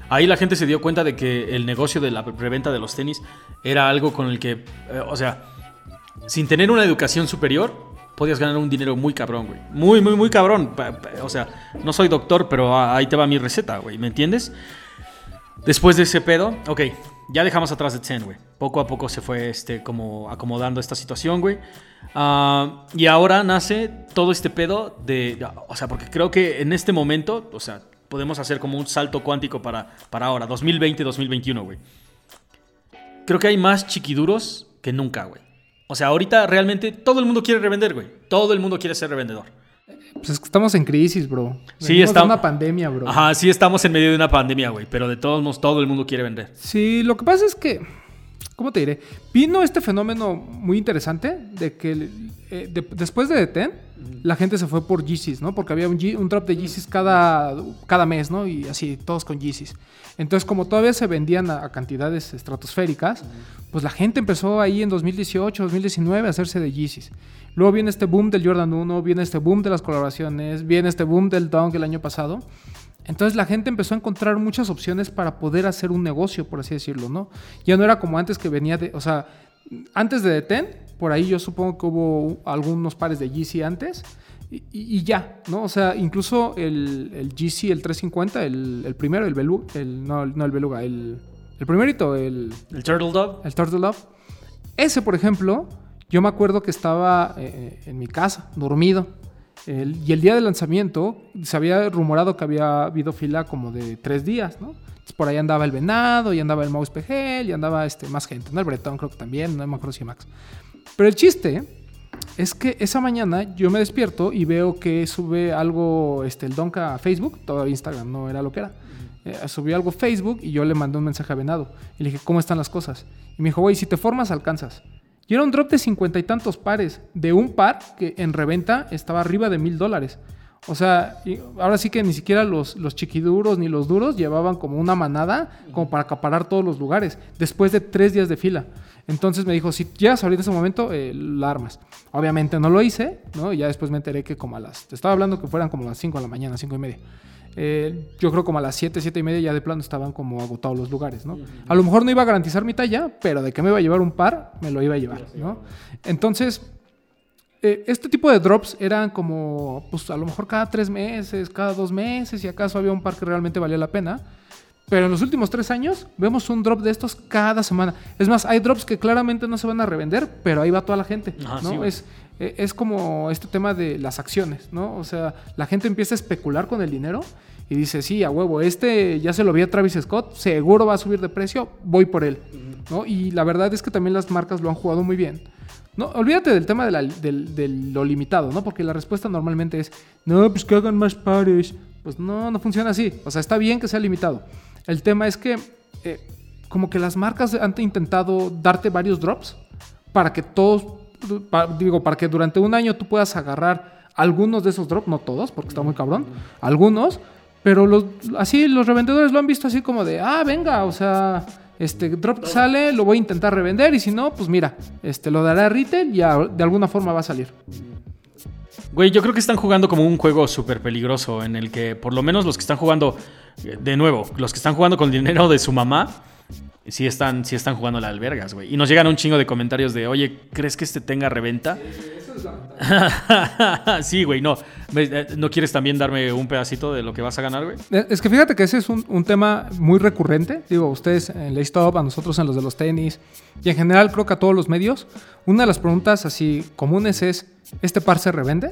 Ahí la gente se dio cuenta de que el negocio de la preventa de los tenis era algo con el que, eh, o sea, sin tener una educación superior, podías ganar un dinero muy cabrón, güey. Muy, muy, muy cabrón. O sea, no soy doctor, pero ah, ahí te va mi receta, güey. ¿Me entiendes? Después de ese pedo, ok, ya dejamos atrás de Zen, güey. Poco a poco se fue este, como acomodando esta situación, güey. Ah, y ahora nace todo este pedo de. O sea, porque creo que en este momento, o sea, podemos hacer como un salto cuántico para, para ahora, 2020-2021, güey. Creo que hay más chiquiduros que nunca, güey. O sea, ahorita realmente todo el mundo quiere revender, güey. Todo el mundo quiere ser revendedor. Pues es que estamos en crisis, bro. Sí, Venimos de está- una pandemia, bro. Ajá, sí estamos en medio de una pandemia, güey. Pero de todos modos, todo el mundo quiere vender. Sí, lo que pasa es que, ¿cómo te diré? Vino este fenómeno muy interesante de que eh, de- después de Deten, la gente se fue por Yeezys, ¿no? Porque había un, Ye- un drop de Yeezys cada, cada mes, ¿no? Y así, todos con Yeezys. Entonces, como todavía se vendían a, a cantidades estratosféricas, pues la gente empezó ahí en 2018, 2019 a hacerse de Yeezys. Luego viene este boom del Jordan 1, viene este boom de las colaboraciones, viene este boom del Dunk el año pasado. Entonces la gente empezó a encontrar muchas opciones para poder hacer un negocio, por así decirlo, ¿no? Ya no era como antes que venía de, o sea, antes de Deten, por ahí yo supongo que hubo algunos pares de Yeezy antes y, ya, ¿no? O sea, incluso el, el Yeezy, el 350, el, el primero, el Beluga, el, no, no el Beluga, el, el primerito, el, El Turtle Dove. el Turtle Love. Ese, por ejemplo, yo me acuerdo que estaba eh, en mi casa, dormido. El- y el día del lanzamiento se había rumorado que había habido fila como de tres días, ¿no? Entonces, por ahí andaba el Venado, y andaba el Mouse PGL, y andaba este, más gente, ¿no? El Bretón creo que también, no me acuerdo si Max. Pero el chiste es que esa mañana yo me despierto y veo que sube algo, este, el Donka a Facebook, todavía Instagram no era lo que era. Eh, subió algo Facebook y yo le mandé un mensaje a Venado. Y le dije, ¿cómo están las cosas? Y me dijo, güey, si te formas, alcanzas. Y era un drop de cincuenta y tantos pares, de un par que en reventa estaba arriba de mil dólares. O sea, ahora sí que ni siquiera los, los chiquiduros ni los duros llevaban como una manada como para acaparar todos los lugares, después de tres días de fila. Entonces me dijo, si llegas ahorita en ese momento, eh, la armas. Obviamente no lo hice, ¿no? Y ya después me enteré que como a las... Te estaba hablando que fueran como las 5 de la mañana, 5 y media. Eh, yo creo como a las 7, 7 y media ya de plano estaban como agotados los lugares, ¿no? A lo mejor no iba a garantizar mi talla, pero de que me iba a llevar un par, me lo iba a llevar, ¿no? Entonces, eh, este tipo de drops eran como, pues a lo mejor cada tres meses, cada dos meses, y acaso había un par que realmente valía la pena. Pero en los últimos tres años vemos un drop de estos cada semana. Es más, hay drops que claramente no se van a revender, pero ahí va toda la gente. ¿no? sí, es, es como este tema de las acciones, ¿no? O sea, la gente empieza a especular con el dinero y dice, sí, a huevo, este ya se lo vi a Travis Scott, seguro va a subir de precio, voy por él, ¿no? Y la verdad es que también las marcas lo han jugado muy bien. No, olvídate del tema de, lo limitado, ¿no? Porque la respuesta normalmente es, no, pues que hagan más pares. Pues no, no funciona así. O sea, está bien que sea limitado. El tema es que eh, como que las marcas han intentado darte varios drops para que todos, digo, para que durante un año tú puedas agarrar algunos de esos drops, no todos, porque está muy cabrón, algunos, pero los, así los revendedores lo han visto así como de, ah, venga, o sea, este drop sale, lo voy a intentar revender y si no, pues mira, este lo daré a retail y de alguna forma va a salir. Güey, yo creo que están jugando como un juego súper peligroso en el que por lo menos los que están jugando, eh, de nuevo, los que están jugando con el dinero de su mamá, sí están, sí están jugando la albergas, güey. Y nos llegan un chingo de comentarios de, oye, ¿crees que este tenga reventa? sí, [LAUGHS] güey, no. Eh, ¿No quieres también darme un pedacito de lo que vas a ganar, güey? Eh, Es que fíjate que ese es un, un tema muy recurrente. Digo, ustedes en la Stop, a nosotros en los de los tenis y en general creo que a todos los medios. Una de las preguntas así comunes es, ¿este par se revende?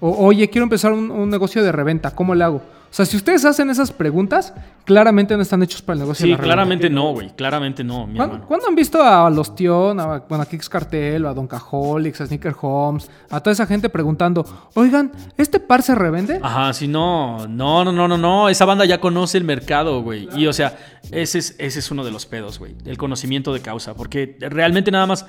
O, oye, quiero empezar un, un negocio de reventa, ¿cómo le hago? O sea, si ustedes hacen esas preguntas, claramente no están hechos para el negocio de Sí, la reventa. claramente no, güey. Claramente no, mi ¿Cuándo, cuándo han visto a los Tion, a, bueno, a Kix Cartel, a Don Cajolix, a Sneaker Homes, a toda esa gente preguntando, oigan, ¿este par se revende? Ajá, sí, no, no, no, no, no, no, esa banda ya conoce el mercado, güey. Y o sea, ese es, ese es uno de los pedos, güey, el conocimiento de causa, porque realmente nada más,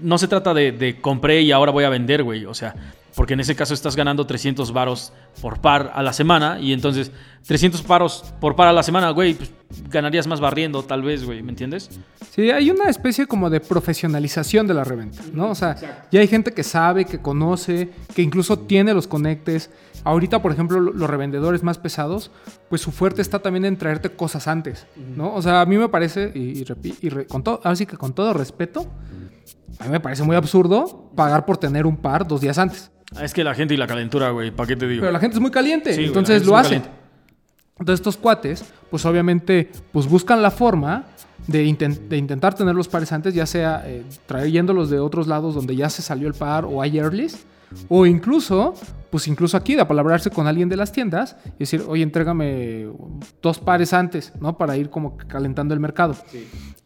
no se trata de, de compré y ahora voy a vender, güey, o sea, porque en ese caso estás ganando 300 varos por par a la semana y entonces 300 paros por par a la semana, güey, pues, ganarías más barriendo tal vez, güey, ¿me entiendes? Sí, hay una especie como de profesionalización de la reventa, ¿no? O sea, ya hay gente que sabe, que conoce, que incluso tiene los conectes. Ahorita, por ejemplo, lo- los revendedores más pesados, pues su fuerte está también en traerte cosas antes, ¿no? O sea, a mí me parece, y, y y re- con todo, ahora sí que con todo respeto, a mí me parece muy absurdo pagar por tener un par dos días antes. Es que la gente y la calentura, güey, ¿para qué te digo? Pero la gente es muy caliente, Sí, entonces lo hacen. Entonces estos cuates, pues obviamente, pues buscan la forma de intentar tener los pares antes, ya sea eh, trayéndolos de otros lados donde ya se salió el par o hay earlys, o incluso, pues incluso aquí de apalabrarse con alguien de las tiendas y decir, oye, entrégame dos pares antes, ¿no? Para ir como calentando el mercado.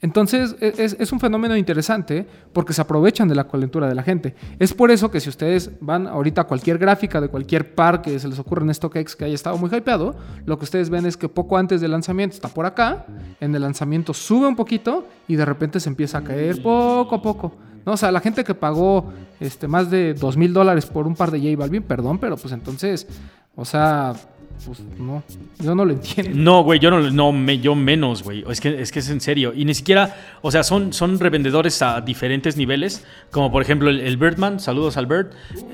Entonces e- es, es un fenómeno interesante porque se aprovechan de la calentura de la gente. Es por eso que si ustedes van ahorita a cualquier gráfica de cualquier par que se les ocurra en StockX que haya estado muy hypeado, lo que ustedes ven es que poco antes del lanzamiento está por acá, en el lanzamiento sube un poquito y de repente se empieza a caer poco a poco. ¿No? O sea, la gente que pagó este, más de dos mil dólares por un par de J Balvin, perdón, pero pues entonces, o sea, pues no, yo no lo entiendo. No, güey, yo no, no me, yo menos, güey. Es que, es que es en serio. Y ni siquiera, o sea, son, son revendedores a diferentes niveles. Como por ejemplo el, el Birdman, saludos al Bird.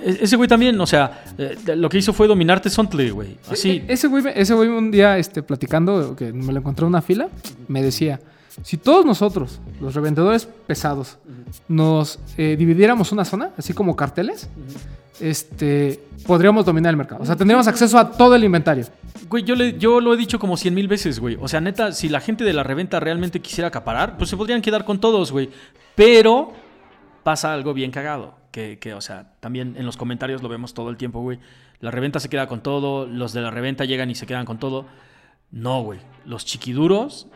E- ese güey también, o sea, eh, lo que hizo fue dominarte Sontle, güey. Así. E- Ese güey, ese güey un día este, platicando, que me lo encontré en una fila, me decía, si todos nosotros, los revendedores pesados, nos eh, dividiéramos una zona, así como carteles, este, podríamos dominar el mercado. O sea, tendríamos acceso a todo el inventario. Güey, yo, le, yo lo he dicho como cien mil veces, güey. O sea, neta, si la gente de la reventa realmente quisiera acaparar, pues se podrían quedar con todos, güey. Pero pasa algo bien cagado. Que, que, o sea, también en los comentarios lo vemos todo el tiempo, güey. La reventa se queda con todo, los de la reventa llegan y se quedan con todo. No, güey. Los chiquiduros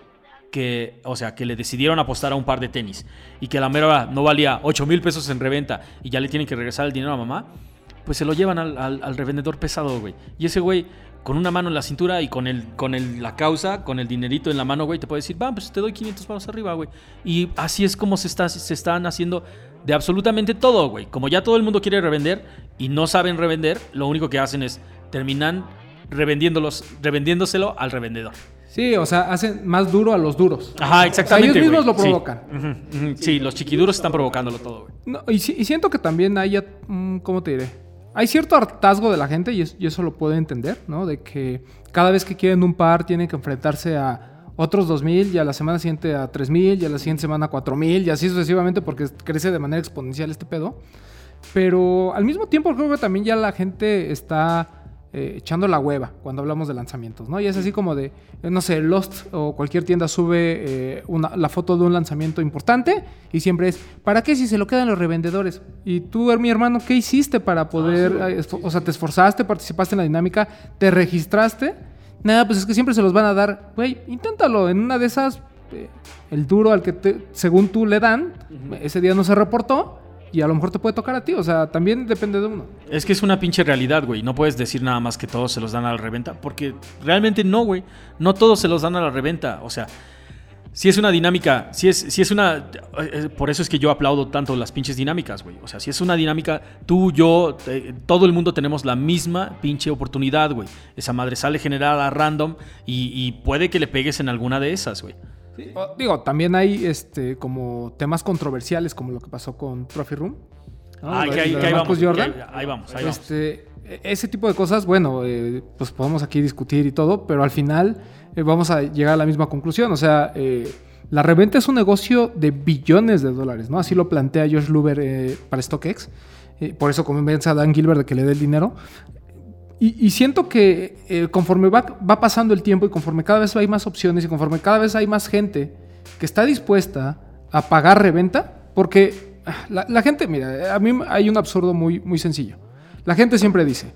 que, o sea, que le decidieron apostar a un par de tenis y que la mera no valía 8 mil pesos en reventa y ya le tienen que regresar el dinero a mamá, pues se lo llevan al revendedor pesado, güey. Y ese güey, con una mano en la cintura y con, el, con el, la causa, con el dinerito en la mano, güey, te puede decir, va, pues te doy 500 palos arriba, güey. Y así es como se, está, se están haciendo de absolutamente todo, güey. Como ya todo el mundo quiere revender y no saben revender, lo único que hacen es terminan revendiéndolos, revendiéndoselo al revendedor. Sí, o sea, hacen más duro a los duros. Ajá, exactamente. ellos mismos güey. lo Sí. provocan. Sí, los chiquiduros están provocándolo todo, güey. No, y, y siento que también hay, mm, ¿cómo te diré? Hay cierto hartazgo de la gente y, es- y eso lo puedo entender, ¿no? De que cada vez que quieren un par tienen que enfrentarse a otros 2.000 y a la semana siguiente a 3.000 y a la siguiente semana a 4.000 y así sucesivamente porque crece de manera exponencial este pedo. Pero al mismo tiempo creo que también ya la gente está eh, echando la hueva cuando hablamos de lanzamientos, ¿no? Y es así como de, eh, no sé, Lost o cualquier tienda sube eh, una- la foto de un lanzamiento importante y siempre es, ¿para qué si se lo quedan los revendedores? Y tú, mi hermano, ¿qué hiciste para poder, eh, esfo- o sea, te esforzaste, participaste en la dinámica, te registraste? Nada, pues es que siempre se los van a dar. Güey, inténtalo. En una de esas, eh, el duro al que te- según tú le dan, ese día no se reportó y a lo mejor te puede tocar a ti. O sea, también depende de uno. Es que es una pinche realidad, güey. No puedes decir nada más que todos se los dan a la reventa. Porque realmente no, güey. No todos se los dan a la reventa. O sea, si es una dinámica, si es, si es una. eh, Por eso es que yo aplaudo tanto las pinches dinámicas, güey. O sea, si es una dinámica, tú, yo, eh, todo el mundo tenemos la misma pinche oportunidad, güey. Esa madre sale generada random y, y puede que le pegues en alguna de esas, güey. O- digo, también hay este como temas controversiales como lo que pasó con Trophy Room. ¿no? Ah, que ahí, que vamos. Jordan. que ahí- ahí vamos, ahí vamos. Este, ese tipo de cosas, bueno, eh, pues podemos aquí discutir y todo, pero al final eh, vamos a llegar a la misma conclusión. O sea, eh, la reventa es un negocio de billones de dólares, ¿no? Así lo plantea Josh Luber eh, para StockX. Eh, por eso convence a Dan Gilbert de que le dé el dinero. Y, siento que eh, conforme va, va pasando el tiempo y conforme cada vez hay más opciones y conforme cada vez hay más gente que está dispuesta a pagar reventa, porque ah, la, la gente, mira, a mí hay un absurdo muy, muy sencillo. La gente siempre dice,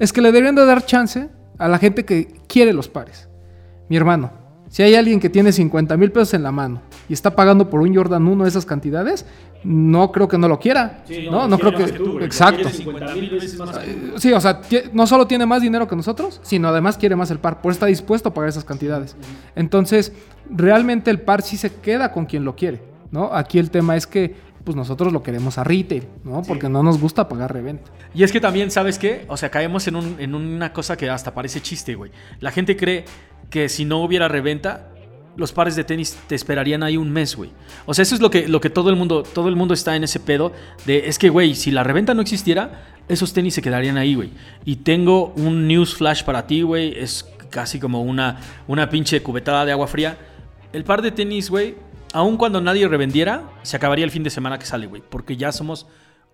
es que le deberían de dar chance a la gente que quiere los pares. Mi hermano, si hay alguien que tiene 50 mil pesos en la mano y está pagando por un Jordan 1 esas cantidades, no creo que no lo quiera. no, no, creo que... exacto. Sí, o sea, no solo tiene más dinero que nosotros, sino además quiere más el par, por eso está dispuesto a pagar esas cantidades. Entonces, realmente el par sí se queda con quien lo quiere, ¿no? Aquí el tema es que pues nosotros lo queremos a retail, ¿no? Porque no nos gusta pagar reventa. Y es que también, ¿sabes qué? O sea, caemos en, un- en una cosa que hasta parece chiste, güey. La gente cree que si no hubiera reventa, los pares de tenis te esperarían ahí un mes, güey. O sea, eso es lo que, lo que todo el mundo, todo el mundo está en ese pedo de, es que, güey, si la reventa no existiera, esos tenis se quedarían ahí, güey. Y tengo un news flash para ti, güey. Es casi como una, una pinche cubetada de agua fría. El par de tenis, güey, aun cuando nadie revendiera, se acabaría el fin de semana que sale, güey. Porque ya somos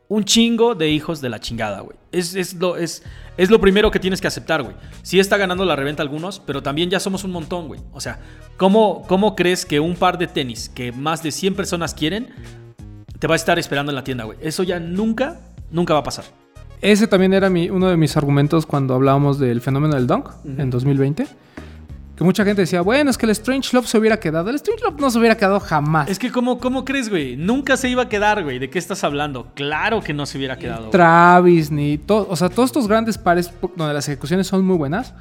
un chingo de hijos de la chingada, güey. Es, es, lo, es, es lo primero que tienes que aceptar, güey. Sí está ganando la reventa algunos, pero también ya somos un montón, güey. O sea, ¿cómo, ¿cómo crees que un par de tenis que más de 100 personas quieren te va a estar esperando en la tienda, güey? Eso ya nunca, nunca va a pasar. Ese también era mi, uno de mis argumentos cuando hablábamos del fenómeno del dunk en 2020. Que mucha gente decía, bueno, es que el Strange Love se hubiera quedado. El Strange Love no se hubiera quedado jamás. Es que, ¿cómo, cómo crees, güey? Nunca se iba a quedar, güey. ¿De qué estás hablando? Claro que no se hubiera quedado. Travis, ni todo. O sea, todos estos grandes pares donde las ejecuciones son muy buenas.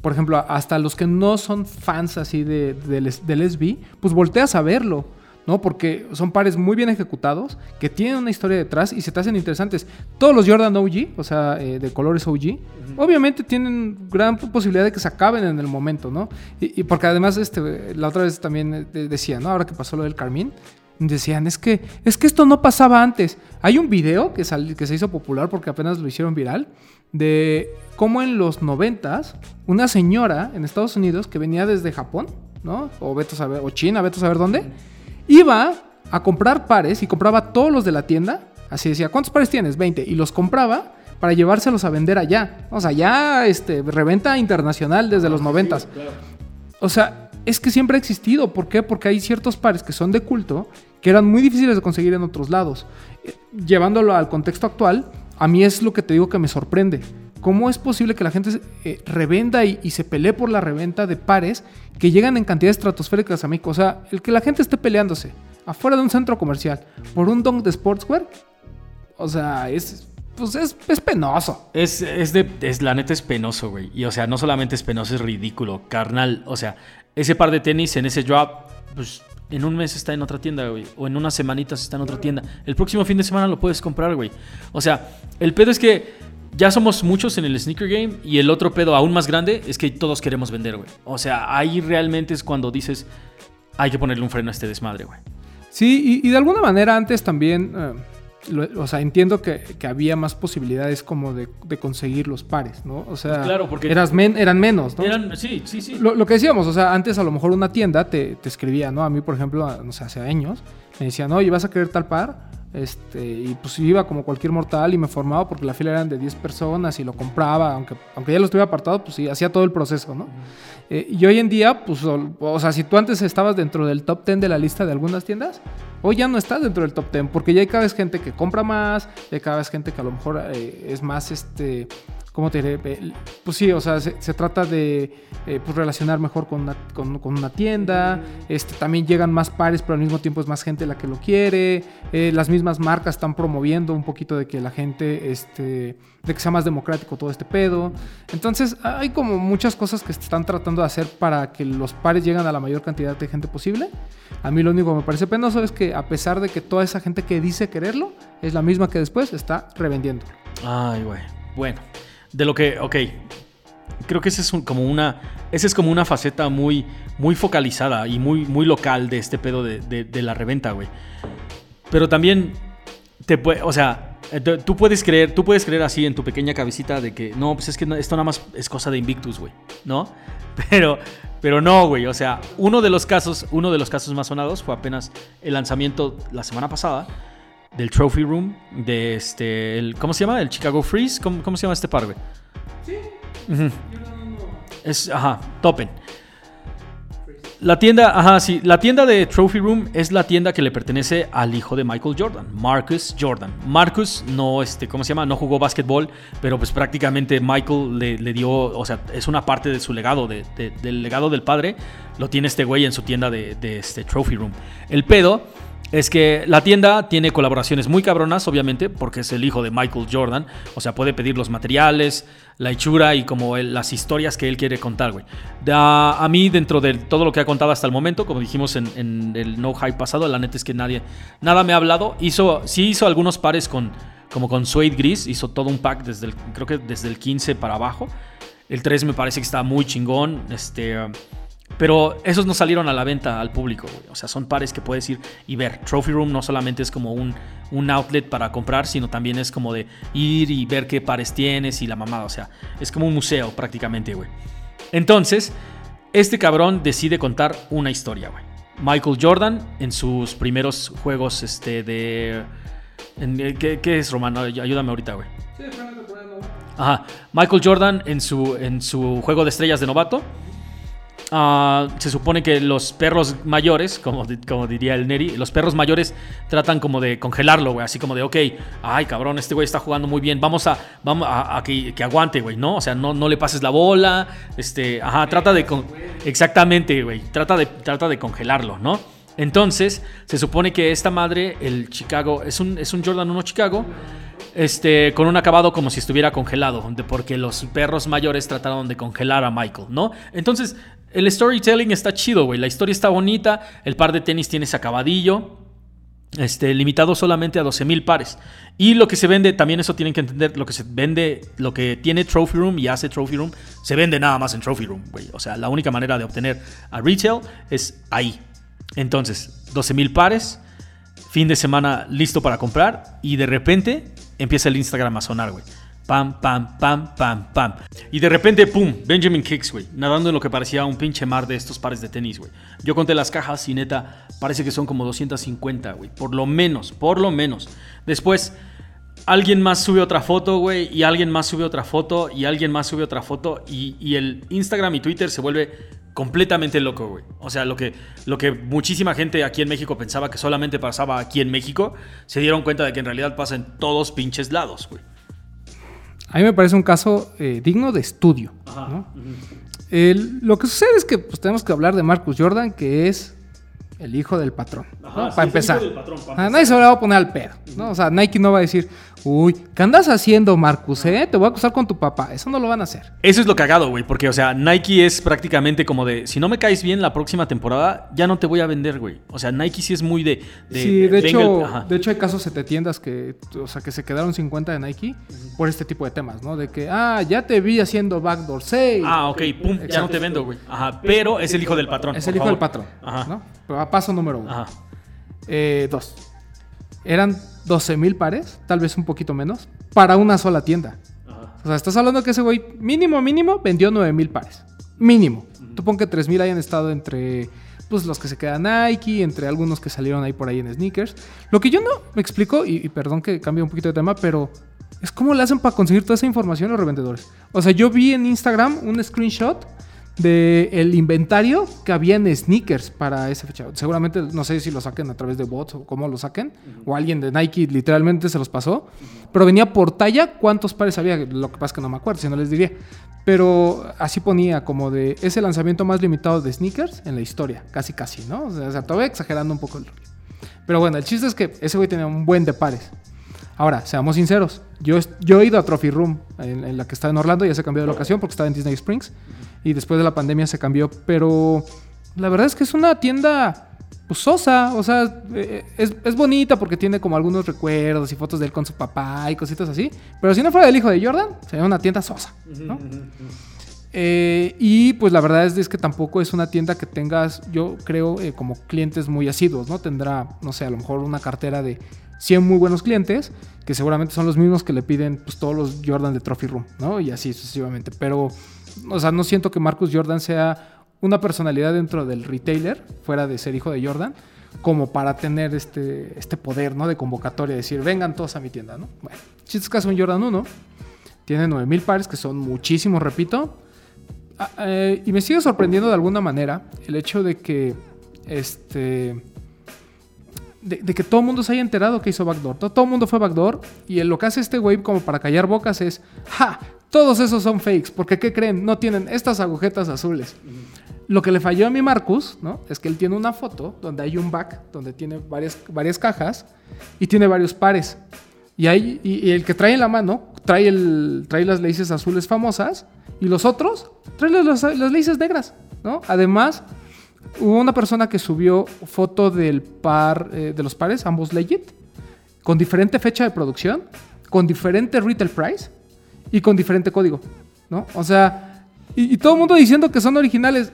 Por ejemplo, hasta los que no son fans así de, del, del SB, pues volteas a verlo. ¿No? Porque son pares muy bien ejecutados, que tienen una historia detrás y se te hacen interesantes. Todos los Jordan OG, o sea, eh, de colores OG, obviamente tienen gran posibilidad de que se acaben en el momento, ¿no? Y, y porque además, este, la otra vez también eh, de- decía, ¿no? Ahora que pasó lo del Carmín, decían, es que, es que esto no pasaba antes. Hay un video que, sal- que se hizo popular porque apenas lo hicieron viral, de cómo en los noventas, una señora en Estados Unidos que venía desde Japón, ¿no? O a saber, o China, a saber dónde, iba a comprar pares y compraba todos los de la tienda. Así decía, ¿cuántos pares tienes? 20. Y los compraba para llevárselos a vender allá. O sea, ya este, reventa internacional desde los noventas. O sea, es que siempre ha existido. ¿Por qué? Porque hay ciertos pares que son de culto que eran muy difíciles de conseguir en otros lados. Eh, Llevándolo al contexto actual, a mí es lo que te digo que me sorprende. ¿Cómo es posible que la gente eh, revenda y, se pelee por la reventa de pares que llegan en cantidades estratosféricas a México? O sea, el que la gente esté peleándose afuera de un centro comercial por un dunk de sportswear, o sea, es, pues es, es penoso. Es, es de. Es, la neta es penoso, güey. Y o sea, no solamente es penoso, es ridículo, carnal. O sea, ese par de tenis en ese drop, pues en un mes está en otra tienda, güey. O en unas semanitas está en otra tienda. El próximo fin de semana lo puedes comprar, güey. O sea, el pedo es que ya somos muchos en el sneaker game. Y el otro pedo aún más grande es que todos queremos vender, güey. O sea, ahí realmente es cuando dices. Hay que ponerle un freno a este desmadre, güey. Sí, y, y de alguna manera antes también, eh, lo- o sea, entiendo que, que había más posibilidades como de, de conseguir los pares, ¿no? O sea, Pues claro, porque- eras men- eran menos, ¿no? Eran- sí, sí, sí. Lo, lo que decíamos, o sea, antes a lo mejor una tienda te, te escribía, ¿no? A mí, por ejemplo, a- no sé, hace años, me decían, oye, ¿vas a querer tal par? Este, y pues iba como cualquier mortal y me formaba porque la fila eran de 10 personas y lo compraba, aunque, aunque ya lo estuviera apartado, pues sí, hacía todo el proceso, ¿no? Eh, y hoy en día, pues, o, o sea, si tú antes estabas dentro del top 10 de la lista de algunas tiendas, hoy ya no estás dentro del top 10, porque ya hay cada vez gente que compra más, ya hay cada vez gente que a lo mejor eh, es más, este, ¿cómo te diré? Pues sí, o sea, se, trata de eh, pues relacionar mejor con una, tienda, este, también llegan más pares, pero al mismo tiempo es más gente la que lo quiere, eh, las mismas marcas están promoviendo un poquito de que la gente, este, de que sea más democrático todo este pedo. Entonces, hay como muchas cosas que están tratando de hacer para que los pares lleguen a la mayor cantidad de gente posible. A mí lo único que me parece penoso es que a pesar de que toda esa gente que dice quererlo, es la misma que después está revendiendo. Ay, güey. Bueno, de lo que, ok. Creo que es como una, esa es como una faceta muy, muy focalizada y muy, muy local de este pedo de, de- de la reventa, güey. Pero también te o sea, Ento- Tú puedes creer, tú puedes creer así en tu pequeña cabecita de que no, pues es que esto nada más es cosa de Invictus, güey, ¿no? [LAUGHS] Pero, pero no, güey. O sea, uno de los casos, uno de los casos más sonados fue apenas el lanzamiento la semana pasada del Trophy Room de este, el, ¿cómo se llama? El Chicago Freeze, ¿cómo, cómo se llama este par, güey? Sí. Es, ajá, Topen. La tienda, ajá, sí, la tienda de Trophy Room es la tienda que le pertenece al hijo de Michael Jordan, Marcus Jordan. Marcus no, este, ¿cómo se llama? No jugó básquetbol, pero pues prácticamente Michael le, le dio, o sea, es una parte de su legado, de- de- del legado del padre, lo tiene este güey en su tienda de, de este Trophy Room. El pedo es que la tienda tiene colaboraciones muy cabronas, obviamente, porque es el hijo de Michael Jordan. O sea, puede pedir los materiales, la hechura y como las historias que él quiere contar, güey. A mí, dentro de todo lo que ha contado hasta el momento, como dijimos en, en el No Hype pasado, la neta es que nadie, nada me ha hablado. Hizo, sí hizo algunos pares con, como con Suede Gris, hizo todo un pack desde el, creo que desde el 15 para abajo. El 3 me parece que está muy chingón. Este. Pero esos no salieron a la venta al público, güey. O sea, son pares que puedes ir y ver. Trophy Room no solamente es como un, un outlet para comprar, sino también es como de ir y ver qué pares tienes y la mamada. O sea, es como un museo prácticamente, güey. Entonces, este cabrón decide contar una historia, güey. Michael Jordan en sus primeros juegos este, de... en- eh, ¿qué, qué es, Romano? Ayúdame ahorita, güey. Ajá. Michael Jordan en su, en su juego de estrellas de novato. Ah, se supone que los perros mayores, como, di- como diría el Neri, los perros mayores tratan como de congelarlo, güey. Así como de, ok, ay cabrón, este güey está jugando muy bien. Vamos a, vamos a, a que, que aguante, güey, ¿no? O sea, no, no le pases la bola. Este, ajá, trata de. con- exactamente, güey. Trata de, trata de congelarlo, ¿no? Entonces, se supone que esta madre, el Chicago, es un, es un Jordan 1 Chicago, este, con un acabado como si estuviera congelado, porque los perros mayores trataron de congelar a Michael, ¿no? Entonces, el storytelling está chido, güey, la historia está bonita, el par de tenis tiene ese acabadillo, este, limitado solamente a 12 mil pares. Y lo que se vende, también eso tienen que entender, lo que se vende, lo que tiene Trophy Room y hace Trophy Room, se vende nada más en Trophy Room, güey. O sea, la única manera de obtener a retail es ahí. Entonces, 12 mil pares, fin de semana listo para comprar y de repente empieza el Instagram a sonar, güey. Pam, pam, pam, pam, pam. Y de repente, pum, Benjamin Kicks, güey. Nadando en lo que parecía un pinche mar de estos pares de tenis, güey. Yo conté las cajas y neta, parece que son como 250, güey. Por lo menos, por lo menos. Después, alguien más sube otra foto, güey. Y alguien más sube otra foto. Y alguien más sube otra foto. Y, y el Instagram y Twitter se vuelve completamente loco, güey. O sea, lo que, lo que muchísima gente aquí en México pensaba que solamente pasaba aquí en México, se dieron cuenta de que en realidad pasa en todos pinches lados, güey. A mí me parece un caso eh, digno de estudio. Ajá. ¿no? El- lo que sucede es que pues, tenemos que hablar de Marcus Jordan, que es el hijo del patrón. ¿no? Ajá, sí, para empezar. patrón, para empezar. nadie se lo va a poner al pedo. ¿no? O sea, Nike no va a decir, uy, ¿qué andas haciendo, Marcus? eh? Te voy a acusar con tu papá. Eso no lo van a hacer. Eso es lo cagado, güey, porque, o sea, Nike es prácticamente como de, si no me caes bien la próxima temporada, ya no te voy a vender, güey. O sea, Nike sí es muy de... de sí, de hecho, el- de hecho hay casos de tiendas que, o sea, que se quedaron 50 de Nike por este tipo de temas, ¿no? De que, ah, ya te vi haciendo backdoor sale. Ah, ok, pum, ya no te vendo, güey. Ajá, pero es el hijo del patrón. Es el hijo favor. del patrón, Ajá. ¿no? Paso número uno. Ajá. Eh, dos. Eran 12 mil pares, tal vez un poquito menos, para una sola tienda. Ajá. O sea, estás hablando que ese güey, mínimo, mínimo, vendió 9 mil pares. Mínimo. Tú pon que 3 mil hayan estado entre pues, los que se quedan Nike, entre algunos que salieron ahí por ahí en sneakers. Lo que yo no me explico, y, y perdón que cambie un poquito de tema, pero es cómo le hacen para conseguir toda esa información los revendedores. O sea, yo vi en Instagram un screenshot de el inventario que había en sneakers para esa fecha. Seguramente no sé si lo saquen a través de bots o cómo lo saquen, o alguien de Nike literalmente se los pasó, pero venía por talla cuántos pares había, lo que pasa es que no me acuerdo, si no les diría. Pero así ponía como de ese lanzamiento más limitado de sneakers en la historia, casi casi, ¿no? O sea, todavía exagerando un poco el. Pero bueno, el chiste es que ese güey tenía un buen de pares. Ahora, seamos sinceros. Yo, yo he ido a Trophy Room, en, en la que estaba en Orlando, ya se cambió de locación porque estaba en Disney Springs. Y después de la pandemia se cambió. Pero la verdad es que es una tienda pues, sosa. O sea, eh, es, es bonita porque tiene como algunos recuerdos y fotos de él con su papá y cositas así. Pero si no fuera del hijo de Jordan, sería una tienda sosa. ¿no? Eh, y pues la verdad es, es que tampoco es una tienda que tengas, yo creo, eh, como clientes muy asiduos, ¿no? Tendrá, no sé, a lo mejor una cartera de 100 muy buenos clientes, que seguramente son los mismos que le piden pues, todos los Jordan de Trophy Room, ¿no? Y así sucesivamente. Pero, o sea, no siento que Marcus Jordan sea una personalidad dentro del retailer, fuera de ser hijo de Jordan, como para tener este, este poder, ¿no? De convocatoria, decir, vengan todos a mi tienda, ¿no? Bueno, chiste es que hace un Jordan 1, tiene 9000 pares, que son muchísimos, repito. Ah, eh, y me sigue sorprendiendo de alguna manera el hecho de que este de, que todo el mundo se haya enterado que hizo backdoor. Todo, el mundo fue backdoor. Y lo que hace este wave como para callar bocas es, ¡ja! Todos esos son fakes. Porque, ¿qué creen? No tienen estas agujetas azules. Lo que le falló a mi Marcus, ¿no? Es que él tiene una foto donde hay un back, donde tiene varias, varias cajas y tiene varios pares. Y, hay, y, el que trae en la mano trae, el, trae las laces azules famosas y los otros traen las, las negras, ¿no? Además, Hubo una persona que subió foto del par, eh, de los pares, ambos legit, con diferente fecha de producción, con diferente retail price y con diferente código, ¿no? O sea, y, todo el mundo diciendo que son originales.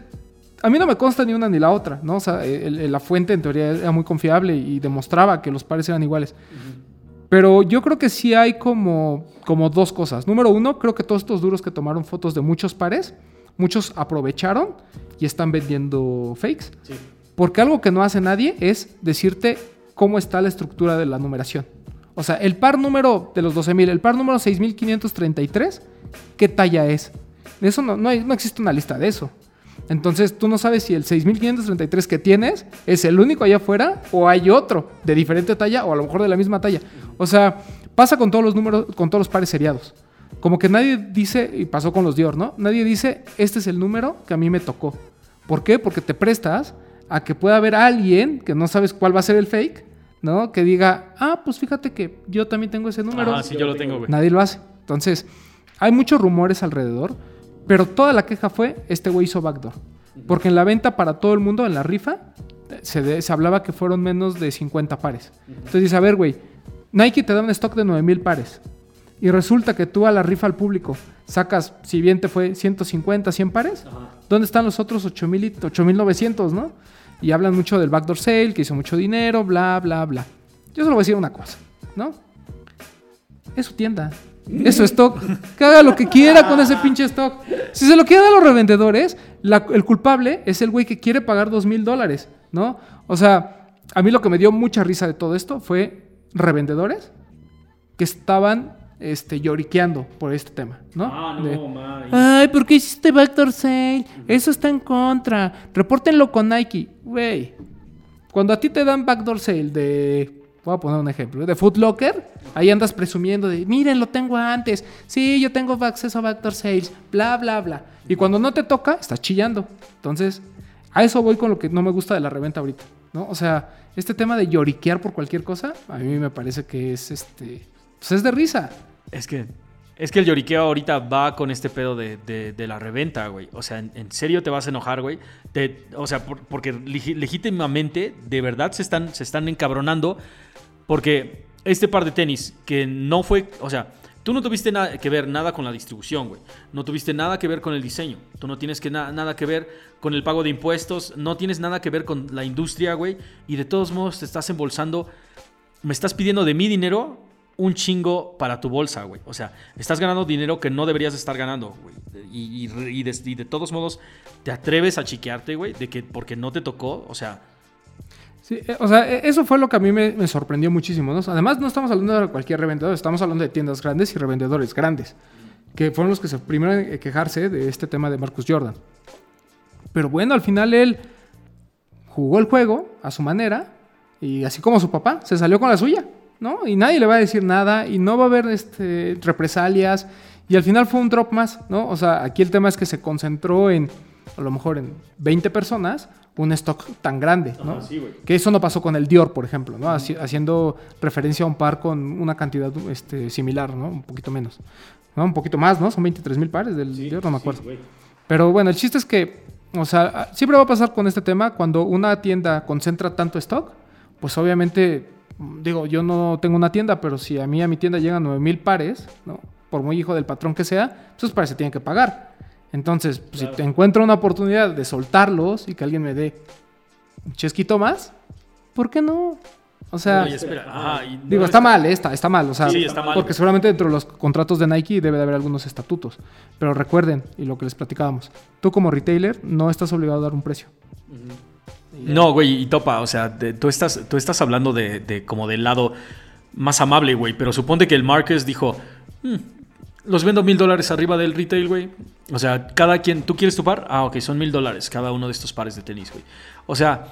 A mí no me consta ni una ni la otra, ¿no? O sea, la fuente en teoría era muy confiable y demostraba que los pares eran iguales. Pero yo creo que sí hay como, como dos cosas. Número uno, creo que todos estos duros que tomaron fotos de muchos pares muchos aprovecharon y están vendiendo fakes. Porque algo que no hace nadie es decirte cómo está la estructura de la numeración. O sea, el par número de los 12.000, el par número 6.533, ¿qué talla es? Eso no, no, no existe una lista de eso. Entonces tú no sabes si el 6533 que tienes es el único allá afuera o hay otro de diferente talla o a lo mejor de la misma talla. O sea, pasa con todos los números, con todos los pares seriados. Como que nadie dice, y pasó con los Dior, ¿no? Nadie dice, este es el número que a mí me tocó. ¿Por qué? Porque te prestas a que pueda haber alguien que no sabes cuál va a ser el fake, ¿no? Que diga, ah, pues fíjate que yo también tengo ese número. Ah, sí, yo lo tengo, güey. Nadie lo hace. Entonces, hay muchos rumores alrededor, pero toda la queja fue, este güey hizo backdoor. Porque en la venta para todo el mundo, en la rifa, se, se hablaba que fueron menos de 50 pares. Entonces dice, a ver, güey, Nike te da un stock de 9000 pares y resulta que tú a la rifa al público sacas, si bien te fue 150, 100 pares, ¿dónde están los otros 8900, no? Y hablan mucho del backdoor sale, que hizo mucho dinero, bla, bla, bla. Yo solo voy a decir una cosa, ¿no? Es su tienda. Es su stock. Que haga lo que quiera con ese pinche stock. Si se lo quiere a los revendedores, el culpable es el güey que quiere pagar dos mil dólares, ¿no? O sea, a mí lo que me dio mucha risa de todo esto fue revendedores que estaban este, lloriqueando por este tema, ¿no? Ah, no, Ay, ¿por qué hiciste backdoor sale? Eso está en contra. Repórtenlo con Nike. Güey, cuando a ti te dan backdoor sale de... Voy a poner un ejemplo. De Foot Locker, ahí andas presumiendo de, miren, lo tengo antes. Sí, yo tengo acceso a backdoor sales. Bla, bla, bla. Y cuando no te toca, estás chillando. Entonces, a eso voy con lo que no me gusta de la reventa ahorita, ¿no? O sea, este tema de lloriquear por cualquier cosa, a mí me parece que es este pues es de risa. Es que, es que el lloriqueo ahorita va con este pedo de, la reventa, güey. O sea, ¿en, serio te vas a enojar, güey? o sea, porque legítimamente, de verdad, se están, se están encabronando porque este par de tenis que no fue, o sea, tú no tuviste nada que ver nada con la distribución, güey. No tuviste nada que ver con el diseño. Tú no tienes que nada que ver con el pago de impuestos. No tienes nada que ver con la industria, güey. Y de todos modos te estás embolsando. Me estás pidiendo de mi dinero un chingo para tu bolsa, güey. O sea, estás ganando dinero que no deberías estar ganando, güey. Y, de, todos modos, te atreves a chiquearte, güey, de que porque no te tocó, o sea. Sí, eh, o sea, e, eso fue lo que a mí me, sorprendió muchísimo. Además, no estamos hablando de cualquier revendedor, estamos hablando de tiendas grandes y revendedores grandes, que fueron los que se primero en quejarse de este tema de Marcus Jordan. Pero bueno, al final él jugó el juego a su manera y así como su papá, se salió con la suya. ¿No? Y nadie le va a decir nada y no va a haber este, represalias. Y al final fue un drop más, ¿no? O sea, aquí el tema es que se concentró en, a lo mejor en 20 personas, un stock tan grande, ¿no? que eso no pasó con el Dior, por ejemplo, ¿no? haciendo referencia a un par con una cantidad este, similar, ¿no? Un poquito menos. ¿no? Un poquito más, ¿no? Son 23 mil pares del Dior, no me acuerdo. Pero bueno, el chiste es que, o sea, siempre va a pasar con este tema cuando una tienda concentra tanto stock, pues obviamente digo, yo no tengo una tienda, pero si a mí a mi tienda llegan 9000 pares, ¿no? Por muy hijo del patrón que sea, esos pares se tienen que pagar. Entonces, pues, si te encuentro una oportunidad de soltarlos y que alguien me dé un chesquito más, ¿por qué no? O sea, Oye, espera. Y no digo, está mal, eh, está, está mal. O sea, Sí, está mal. porque seguramente dentro de los contratos de Nike debe de haber algunos estatutos. Pero recuerden, y lo que les platicábamos, tú como retailer no estás obligado a dar un precio. No, güey, y topa, o sea, tú, estás, tú estás hablando de, como del lado más amable, güey, pero suponte que el Marcus dijo, "Mm, los vendo mil dólares arriba del retail, güey. O sea, cada quien, ¿tú quieres tu par? Ah, ok, son mil dólares cada uno de estos pares de tenis, güey. O sea,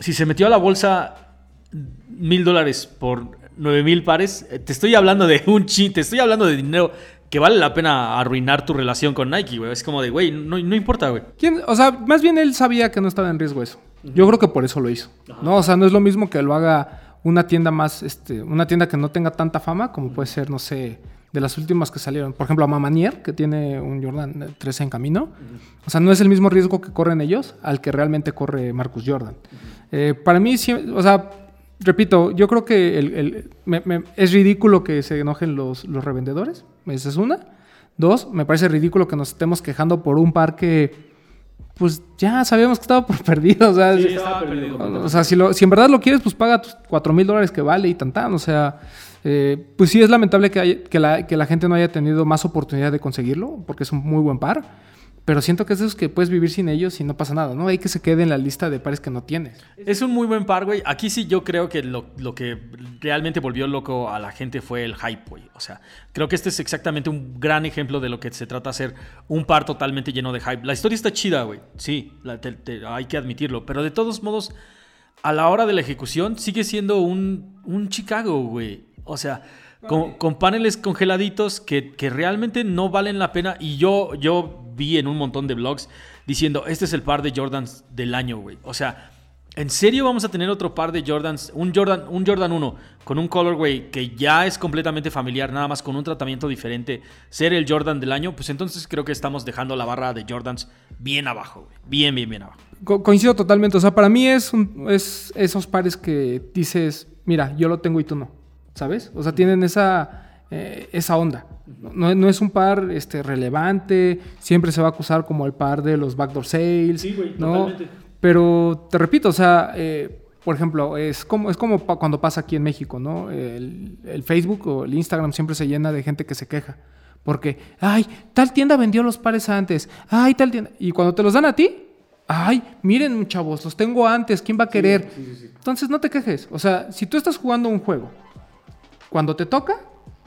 si se metió a la bolsa mil dólares por nueve mil pares, eh, te estoy hablando de un chi, te estoy hablando de dinero que vale la pena arruinar tu relación con Nike, güey. Es como de, güey, no, no importa, güey. ¿Quién? O sea, más bien él sabía que no estaba en riesgo eso. Yo creo que por eso lo hizo. ¿no? O sea, no es lo mismo que lo haga una tienda más, este, una tienda que no tenga tanta fama, como puede ser, no sé, de las últimas que salieron. Por ejemplo, a Mamanier, que tiene un Jordan 13 en camino. O sea, no es el mismo riesgo que corren ellos al que realmente corre Marcus Jordan. Eh, para mí, sí, o sea, repito, yo creo que el- el- me- me- es ridículo que se enojen los, los revendedores. Esa es una. Dos, me parece ridículo que nos estemos quejando por un par que, pues ya sabíamos que estaba por [LAUGHS] perdido. O sea, si- o sea, si, lo- si en verdad lo quieres, pues paga tus 4 mil dólares que vale y tan tan. O sea, eh, pues sí es lamentable que, haya- que, la, que la gente no haya tenido más oportunidad de conseguirlo, porque es un muy buen par. Pero siento que es de esos que puedes vivir sin ellos y no pasa nada, ¿no? Hay que se quede en la lista de pares que no tienes. Es un muy buen par, güey. Aquí sí yo creo que lo, lo que realmente volvió loco a la gente fue el hype, güey. O sea, creo que este es exactamente un gran ejemplo de lo que se trata de hacer un par totalmente lleno de hype. La historia está chida, güey. Sí, hay que admitirlo. Pero de todos modos, a la hora de la ejecución sigue siendo un, un Chicago, güey. O sea, con, con paneles congeladitos que, que realmente no valen la pena. Y yo, yo vi en un montón de blogs diciendo, este es el par de Jordans del año, güey. O sea, ¿en serio vamos a tener otro par de Jordans? Un Jordan, un Jordan 1 con un colorway que ya es completamente familiar, nada más con un tratamiento diferente, ser el Jordan del año, pues entonces creo que estamos dejando la barra de Jordans bien abajo, güey. Bien, bien, bien abajo. Co- coincido totalmente. O sea, para mí es, un- es esos pares que dices, mira, yo lo tengo y tú no. ¿Sabes? O sea, tienen esa, eh, esa onda. No, no es un par este, relevante. Siempre se va a acusar como el par de los backdoor sales. Sí, güey, ¿no? totalmente. Pero te repito, o sea, eh, por ejemplo, es como, es como pa- cuando pasa aquí en México, ¿no? El, el Facebook o el Instagram siempre se llena de gente que se queja. Porque, ay, tal tienda vendió los pares antes. Ay, tal tienda. Y cuando te los dan a ti, ay, miren, chavos, los tengo antes. ¿Quién va a querer? Entonces no te quejes. O sea, si tú estás jugando un juego, cuando te toca,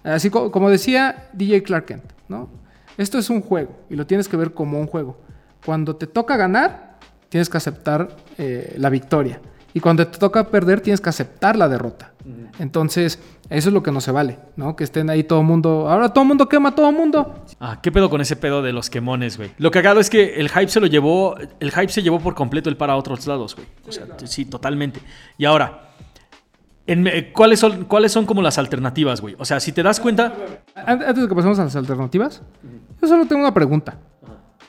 así co- como decía DJ Clark Kent, ¿no? Esto es un juego y lo tienes que ver como un juego. Cuando te toca ganar, tienes que aceptar eh, la victoria. Y cuando te toca perder, tienes que aceptar la derrota. Entonces, eso es lo que no se vale, ¿no? Que estén ahí todo el mundo. Ahora todo el mundo quema a todo el mundo. Ah, ¿qué pedo con ese pedo de los quemones, güey? Lo cagado es que el hype se lo llevó, el hype se llevó por completo el para otros lados, güey. O sea, sí, totalmente. Y ahora, en ¿cuáles, son, ¿cuáles son como las alternativas, güey? O sea, si te das cuenta, An- Antes de que pasemos a las alternativas, yo solo tengo una pregunta.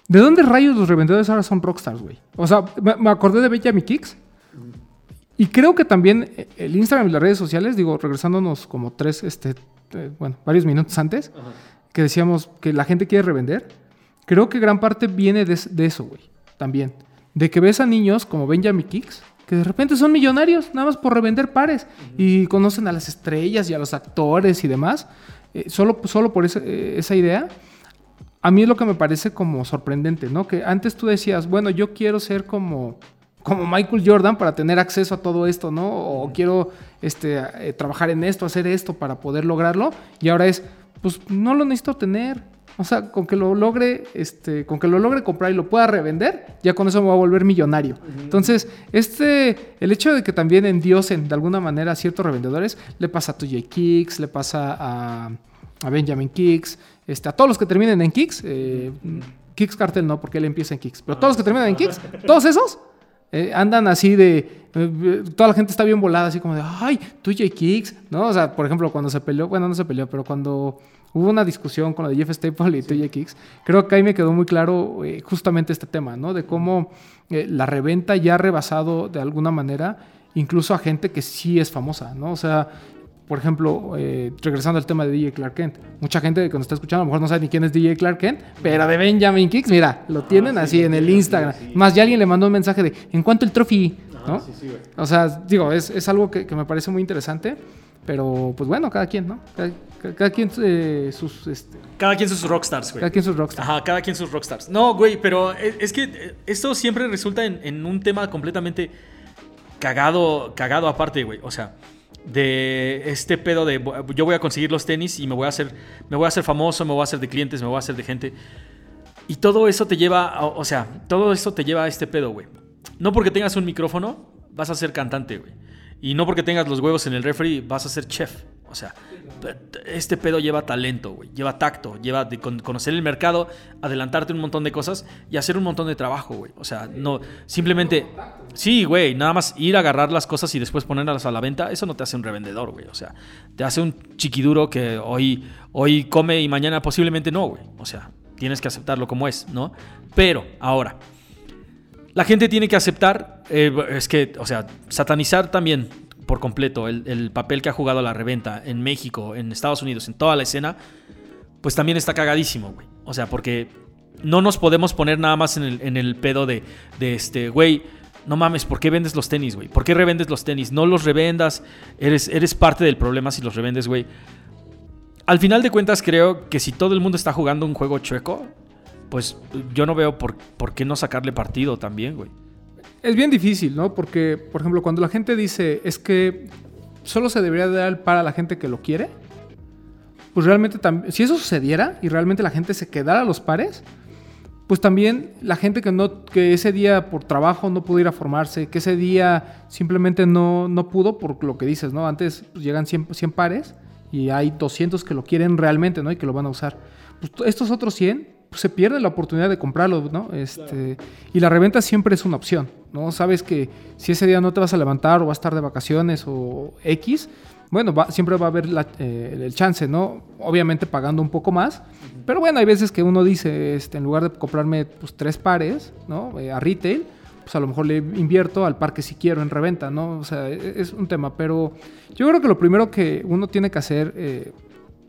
¿De dónde rayos los revendedores ahora son rockstars, güey? O sea, me, acordé de Benjamin Kicks. Y creo que también eh, el Instagram y las redes sociales, digo, regresándonos como tres, este, eh, bueno, varios minutos antes, que decíamos que la gente quiere revender. Creo que gran parte viene de, de eso, güey. También. De que ves a niños como Benjamin Kicks, que de repente son millonarios, nada más por revender pares. Y conocen a las estrellas y a los actores y demás. Eh, solo, solo por eh, esa idea. A mí es lo que me parece como sorprendente, ¿no? Que antes tú decías, bueno, yo quiero ser como, como Michael Jordan para tener acceso a todo esto, ¿no? O quiero este, eh, trabajar en esto, hacer esto para poder lograrlo. Y ahora es, pues no lo necesito tener. O sea, con que lo logre, este, con que lo logre comprar y lo pueda revender, ya con eso me voy a volver millonario. Entonces, este, el hecho de que también endiosen de alguna manera a ciertos revendedores, le pasa a TJ Kicks, le pasa a, a Benjamin Kicks, este, a todos los que terminen en Kicks, eh, Kicks Cartel no, porque él empieza en Kicks, pero todos los que terminan en Kicks, todos esos eh, andan así de. eh, toda la gente está bien volada, así como de. Ay, tú J. Kicks, ¿no? O sea, por ejemplo, cuando se peleó. Bueno, no se peleó, pero cuando hubo una discusión con lo de Jeff Staple y TJ Kicks, creo que ahí me quedó muy claro eh, justamente este tema, ¿no? De cómo eh, la reventa ya ha rebasado de alguna manera incluso a gente que sí es famosa, ¿no? O sea. Por ejemplo, eh, regresando al tema de DJ Clark Kent, mucha gente que nos está escuchando a lo mejor no sabe ni quién es DJ Clark Kent, pero de Benjamin Kicks, mira, lo tienen así en el Instagram. Más, ya alguien le mandó un mensaje de, ¿en cuánto el trophy? ¿no? sí, sí, güey. O sea, digo, es, es algo que, que me parece muy interesante, pero pues bueno, cada quien, ¿no? Cada, cada- quien eh, sus, este, Cada quien sus rockstars, güey. cada quien sus rockstars. Ajá, cada quien sus rockstars. No, güey, pero es, es que esto siempre resulta en, en un tema completamente cagado, cagado aparte, güey. O sea, de este pedo de yo voy a conseguir los tenis y me voy a hacer, me voy a hacer famoso, me voy a hacer de clientes, me voy a hacer de gente. Y todo eso te lleva, a- o sea, todo eso te lleva a este pedo, güey. No porque tengas un micrófono vas a ser cantante, güey. Y no porque tengas los huevos en el refri vas a ser chef. O sea, este pedo lleva talento, güey. Lleva tacto, lleva conocer el mercado, adelantarte un montón de cosas y hacer un montón de trabajo, güey. O sea, no, simplemente... Sí, güey, nada más ir a agarrar las cosas y después ponerlas a la venta, eso no te hace un revendedor, güey. O sea, te hace un chiquiduro que hoy, hoy come y mañana posiblemente no, güey. O sea, tienes que aceptarlo como es, ¿no? Pero, ahora, la gente tiene que aceptar, eh, es que, o sea, satanizar también por completo el, el papel que ha jugado la reventa en México, en Estados Unidos, en toda la escena, pues también está cagadísimo, güey. O sea, porque no nos podemos poner nada más en el, en el pedo de, de este, güey, no mames, ¿por qué vendes los tenis, güey? ¿Por qué revendes los tenis? No los revendas, eres, eres parte del problema si los revendes, güey. Al final de cuentas, creo que si todo el mundo está jugando un juego chueco, pues yo no veo por, por qué no sacarle partido también, güey. Es bien difícil, ¿no? Porque, por ejemplo, cuando la gente dice es que solo se debería dar el par a la gente que lo quiere, pues realmente si eso sucediera y realmente la gente se quedara a los pares, pues también la gente que no que ese día por trabajo no pudo ir a formarse, que ese día simplemente no, no pudo por lo que dices, ¿no? Antes pues, llegan 100, 100 pares y hay 200 que lo quieren realmente, ¿no? Y que lo van a usar. Pues estos otros 100 pues, se pierden la oportunidad de comprarlo, ¿no? Este, Y la reventa siempre es una opción, ¿no? Sabes que si ese día no te vas a levantar o vas a estar de vacaciones o X, bueno, va- siempre va a haber la- eh, el chance, ¿no? Obviamente pagando un poco más, pero bueno, hay veces que uno dice, este, en lugar de comprarme pues, tres pares, ¿no? Eh, a retail, pues a lo mejor le invierto al par que sí quiero en reventa, ¿no? O sea, e- es un tema, pero yo creo que lo primero que uno tiene que hacer eh,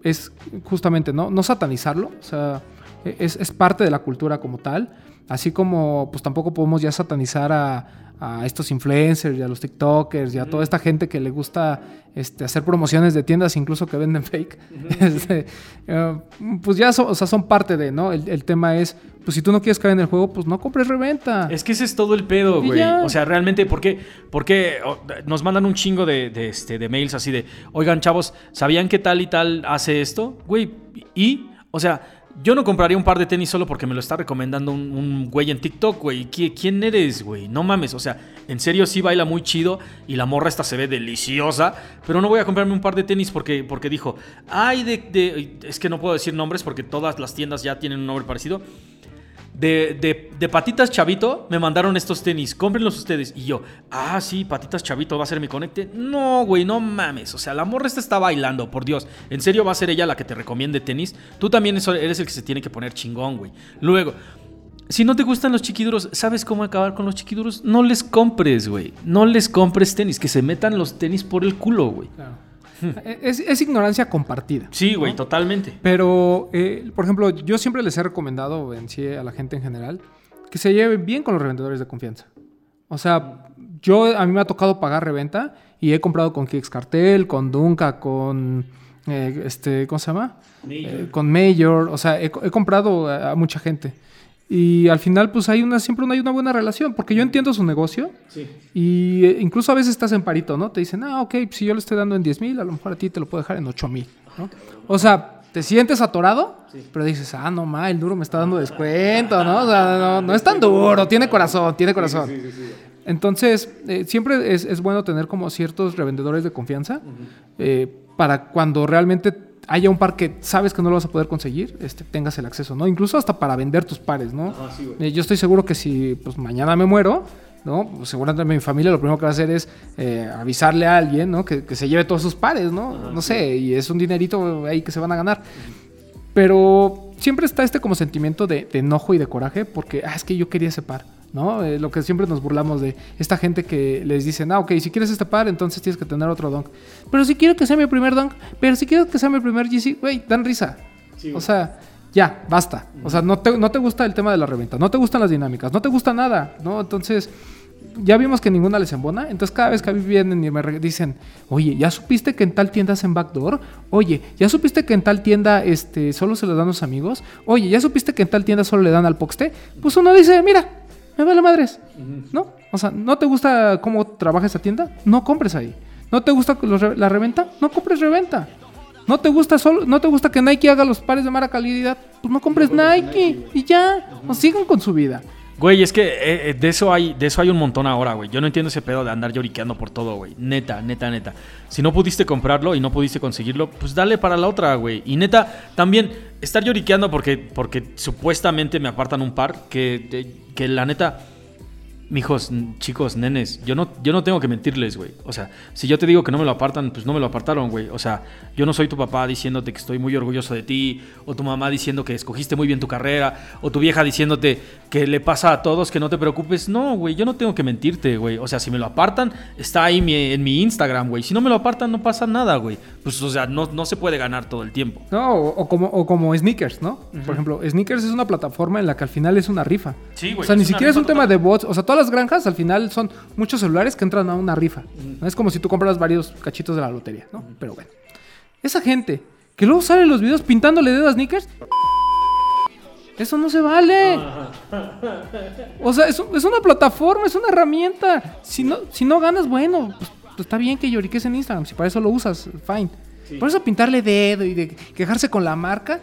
es justamente, ¿no? No satanizarlo, o sea, es, es parte de la cultura como tal, así como pues tampoco podemos ya satanizar a, a estos influencers y a los TikTokers y a toda esta gente que le gusta este, hacer promociones de tiendas incluso que venden fake. [LAUGHS] Este, eh, pues ya son, o sea, son parte de, ¿no? El, el tema es, pues si tú no quieres caer en el juego, pues no compres reventa. Es que ese es todo el pedo, güey. O sea, realmente, ¿por qué? ¿Por qué oh, nos mandan un chingo de, de, este, de mails así de, oigan, chavos, ¿sabían que tal y tal hace esto? Güey, y, o sea, yo no compraría un par de tenis solo porque me lo está recomendando un, güey en TikTok, güey. ¿Qui- ¿Quién eres, güey? No mames, o sea, en serio sí baila muy chido y la morra esta se ve deliciosa, pero no voy a comprarme un par de tenis porque, porque dijo, ay, de- es que no puedo decir nombres porque todas las tiendas ya tienen un nombre parecido. De, de- de Patitas Chavito me mandaron estos tenis, cómprenlos ustedes. Y yo, ah, sí, Patitas Chavito va a ser mi conecte. No, güey, no mames. O sea, la morra esta está bailando, por Dios. ¿En serio va a ser ella la que te recomiende tenis? Tú también eres el que se tiene que poner chingón, güey. Luego, si no te gustan los chiquiduros, ¿sabes cómo acabar con los chiquiduros? No les compres, güey. No les compres tenis, que se metan los tenis por el culo, güey. Claro. Es, es ignorancia compartida. Sí, güey, ¿no? totalmente. Pero, eh, por ejemplo, yo siempre les he recomendado en sí a la gente en general que se lleven bien con los revendedores de confianza. O sea, yo a mí me ha tocado pagar reventa y he comprado con Kix Cartel, con Dunca, con eh, este, ¿cómo se llama? Eh, con Mayor. O sea, he, he comprado a, a mucha gente. Y al final, pues hay una, siempre hay una buena relación, porque yo entiendo su negocio Sí. y eh, incluso a veces estás en parito, ¿no? Te dicen, ah, ok, si yo le estoy dando en 10 mil, a lo mejor a ti te lo puedo dejar en 8 mil, ¿no? O sea, te sientes atorado, pero dices, ah, no, ma, el duro me está dando descuento, ¿no? O sea, no, no es tan duro, tiene corazón, tiene corazón. Entonces, eh, siempre es, es bueno tener como ciertos revendedores de confianza eh, para cuando realmente haya un par que sabes que no lo vas a poder conseguir, este, tengas el acceso, ¿no? Incluso hasta para vender tus pares, ¿no? Ajá, sí, güey. Eh, yo estoy seguro que si pues, mañana me muero, ¿no? Pues, seguramente mi familia lo primero que va a hacer es eh, avisarle a alguien, ¿no? Que, que se lleve todos sus pares, ¿no? no sé, y es un dinerito ahí que se van a ganar. Pero siempre está este como sentimiento de, de enojo y de coraje porque, ah, es que yo quería ese par, ¿no? Eh, lo que siempre nos burlamos de esta gente que les dicen, ah, ok, si quieres este par, entonces tienes que tener otro dunk. Pero si quiero que sea mi primer dunk, pero si quiero que sea mi primer GC, güey, dan risa. o sea, ya, basta. O sea, no te, no te gusta el tema de la reventa, no te gustan las dinámicas, no te gusta nada, ¿no? Entonces, ya vimos que ninguna les embona. Entonces cada vez que a mí vienen y me dicen, oye, ¿ya supiste que en tal tienda hacen backdoor? Oye, ¿ya supiste que en tal tienda este, solo se le dan a los amigos? Oye, ¿ya supiste que en tal tienda solo le dan al poxte? Pues uno dice, mira, me vale madres. ¿No? O sea, ¿no te gusta cómo trabaja esa tienda? No compres ahí. ¿No te gusta la reventa? No compres reventa. ¿No te gusta solo, no te gusta que Nike haga los pares de mala calidad? Pues no compres Nike y ya. O sigan con su vida. Güey, es que eh, eh, de eso hay de eso hay un montón ahora, güey. Yo no entiendo ese pedo de andar lloriqueando por todo, güey. Neta, neta, neta. Si no pudiste comprarlo y no pudiste conseguirlo, pues dale para la otra, güey. Y neta, también estar lloriqueando porque porque supuestamente me apartan un par que que, la neta Mijos, chicos, nenes, yo no, yo no tengo que mentirles, güey. O sea, si yo te digo que no me lo apartan, pues no me lo apartaron, güey. O sea, yo no soy tu papá diciéndote que estoy muy orgulloso de ti, o tu mamá diciendo que escogiste muy bien tu carrera, o tu vieja diciéndote que le pasa a todos que no te preocupes. No, güey, yo no tengo que mentirte, güey. O sea, si me lo apartan, está ahí mi- en mi Instagram, güey. Si no me lo apartan, no pasa nada, güey. Pues, o sea, no, no se puede ganar todo el tiempo. No, o, o como, o como Sneakers, ¿no? Por ejemplo, Sneakers es una plataforma en la que al final es una rifa. Sí, güey, O sea, ni siquiera es un tema de bots. O sea, todas las granjas al final son muchos celulares que entran a una rifa. ¿no? Es como si tú compras varios cachitos de la lotería, ¿no? Pero bueno. Esa gente que luego sale en los videos pintándole dedo a Sneakers. Eso no se vale. O sea, es, es una plataforma, es una herramienta. Si no, si no ganas, bueno, pues, pues está bien que lloriques en Instagram. Si para eso lo usas, fine. Por eso pintarle dedo y de quejarse con la marca,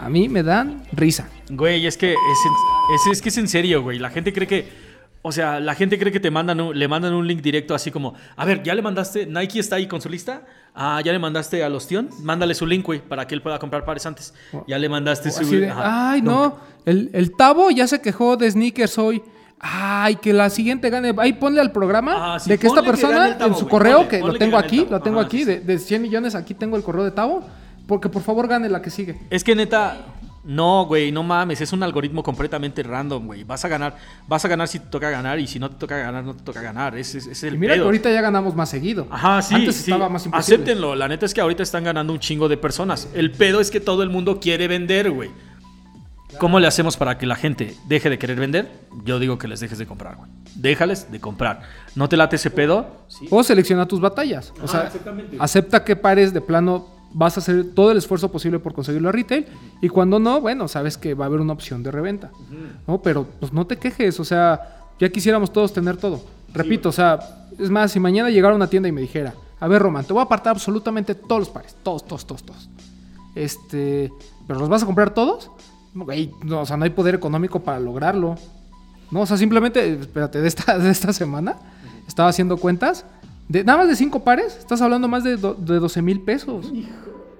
a mí me dan risa. Güey, es que es, es, es que es en serio, güey. La gente cree que. O sea, la gente cree que te mandan un- le mandan un link directo así como, a ver, ¿ya le mandaste? Nike está ahí con su lista. Ah, ¿ya le mandaste al Ostión? Mándale su link, güey, para que él pueda comprar pares antes. Ya le mandaste su... De, Ajá. ay, no, el, el Tavo ya se quejó de sneakers hoy. Ay, que la siguiente gane. Ahí ponle al programa Ah, sí, de que esta que persona en su correo, ponle, que ponle lo tengo aquí, lo tengo Ajá, aquí, sí, de, de 100 millones, aquí tengo el correo de Tavo. Porque por favor gane la que sigue. Es que neta, no, güey, no mames, es un algoritmo completamente random, güey. Vas a ganar, vas a ganar si te toca ganar y si no te toca ganar, no te toca ganar. Es, el Y mira que ahorita ya ganamos más seguido. Ajá, sí. Antes sí. estaba más imposible. Acéptenlo. La neta es que ahorita están ganando un chingo de personas. El pedo es que todo el mundo quiere vender, güey. ¿Cómo le hacemos para que la gente deje de querer vender? Yo digo que les dejes de comprar, güey. Déjales de comprar. ¿No te late ese pedo? Sí. O selecciona tus batallas. O sea, exactamente. acepta que pares de plano vas a hacer todo el esfuerzo posible por conseguirlo a retail. Y cuando no, bueno, sabes que va a haber una opción de reventa. ¿no? Pero pues no te quejes. O sea, ya quisiéramos todos tener todo. Repito, o sea, es más, si mañana llegara a una tienda y me dijera, a ver, Román, te voy a apartar absolutamente todos los pares. Todos, todos, todos, todos. Este, ¿pero los vas a comprar todos? Güey, no, o sea, no hay poder económico para lograrlo. No, o sea, simplemente, espérate, de esta, [LAUGHS] de esta semana estaba haciendo cuentas. De, nada más de cinco pares, estás hablando más de, do- de 12 mil pesos.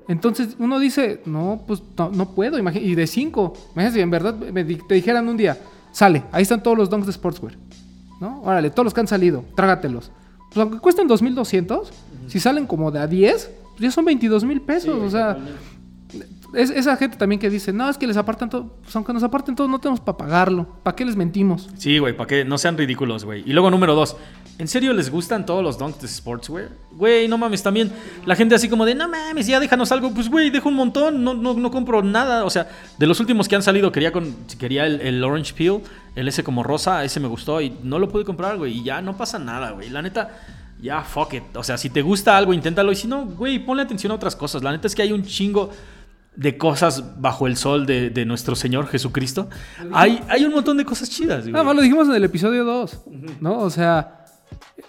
Entonces uno dice, no, pues no, no puedo. Y de cinco, imagínate, si en verdad me di- te dijeran un día, sale, ahí están todos los donks de Sportswear. ¿No? Órale, todos los que han salido, trágatelos. Pues aunque cuesten 2200, si salen como de a 10, pues ya son 22 mil pesos. o sea, es, esa gente también que dice, no, es que les apartan todo. Pues aunque nos aparten todo, no tenemos para pagarlo. ¿Para qué les mentimos? Sí, güey, para que no sean ridículos, güey. Y luego número dos, ¿en serio les gustan todos los donks de Sportswear? Güey, no mames, también la gente así como de, no mames, ya déjanos algo. Pues, güey, dejo un montón, no, no, no compro nada. O sea, de los últimos que han salido, quería, con, quería el, Orange Peel, el ese como rosa, ese me gustó y no lo pude comprar, güey. Y ya no pasa nada, güey. La neta, ya fuck it. O sea, si te gusta algo, inténtalo. Y si no, güey, ponle atención a otras cosas. La neta es que hay un chingo de cosas bajo el sol de, de nuestro Señor Jesucristo. Hay, hay un montón de cosas chidas, güey. Nada más lo dijimos en el episodio 2, ¿no? O sea,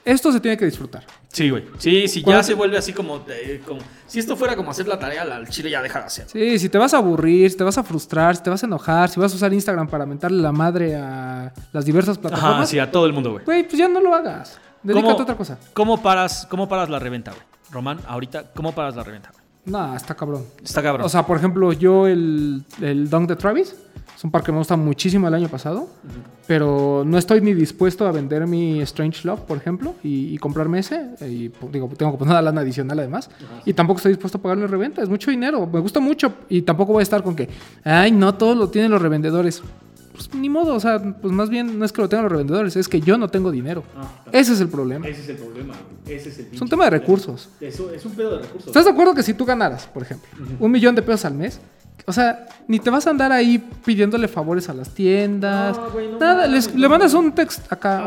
esto se tiene que disfrutar. Sí, güey. Sí, sí, ya se vuelve así como, eh, como- Si esto fuera como hacer la tarea, la- el chile ya deja de hacer. Sí, si te vas a aburrir, si te vas a frustrar, si te vas a enojar, si vas a usar Instagram para mentarle la madre a las diversas Ajá, plataformas, sí, a todo el mundo, güey. güey, pues ya no lo hagas. Dedícate ¿Cómo- a otra cosa. ¿Cómo paras, cómo paras la reventa, güey? Román, ahorita, ¿cómo paras la reventa, güey? No, está cabrón. Está cabrón. O sea, por ejemplo, yo el, el Dunk de Travis es un par que me gusta muchísimo el año pasado, pero no estoy ni dispuesto a vender mi Strange Love, por ejemplo, y, y comprarme ese. Y pues, digo, tengo que poner una lana adicional además. Y tampoco estoy dispuesto a pagarle reventa, es mucho dinero, me gusta mucho. Y tampoco voy a estar con que, ay, no, todo lo tienen los revendedores. Pues ni modo, o sea, pues más bien no es que lo tengan los revendedores, es que yo no tengo dinero. Ese es el problema. Ese es el problema. Ese es el Es un tema de recursos. Eso es un pedo de recursos. ¿Estás de acuerdo que si tú ganaras, por ejemplo, un millón de pesos al mes, O sea, ni te vas a andar ahí pidiéndole favores a las tiendas. No, güey, no nada, les- le mandas un text acá.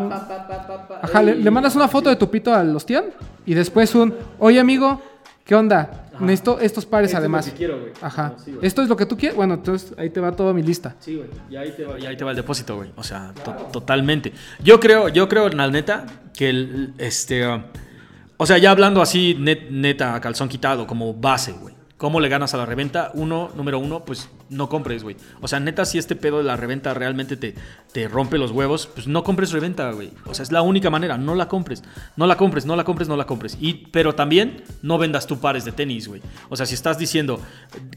Ajá, le, le mandas una foto de tu pito a los tian y después un, oye amigo, ¿qué onda? Necesito estos pares Esto es lo además. que quiero, güey. Ajá. No, sí, güey. Esto es lo que tú quieres. Bueno, entonces ahí te va toda mi lista. Sí, güey. Y ahí te va, y ahí te va el depósito, güey. O sea, to- totalmente. Yo creo, yo creo, la neta, que el, este. uh, o sea, ya hablando así, net- neta, a calzón quitado, como base, güey. ¿Cómo le ganas a la reventa? Uno, número uno, pues no compres, güey. O sea, neta, si este pedo de la reventa realmente te, te rompe los huevos, pues no compres reventa, güey. O sea, es la única manera, no la compres. No la compres, no la compres, no la compres. Y, pero también no vendas tú pares de tenis, güey. O sea, si estás diciendo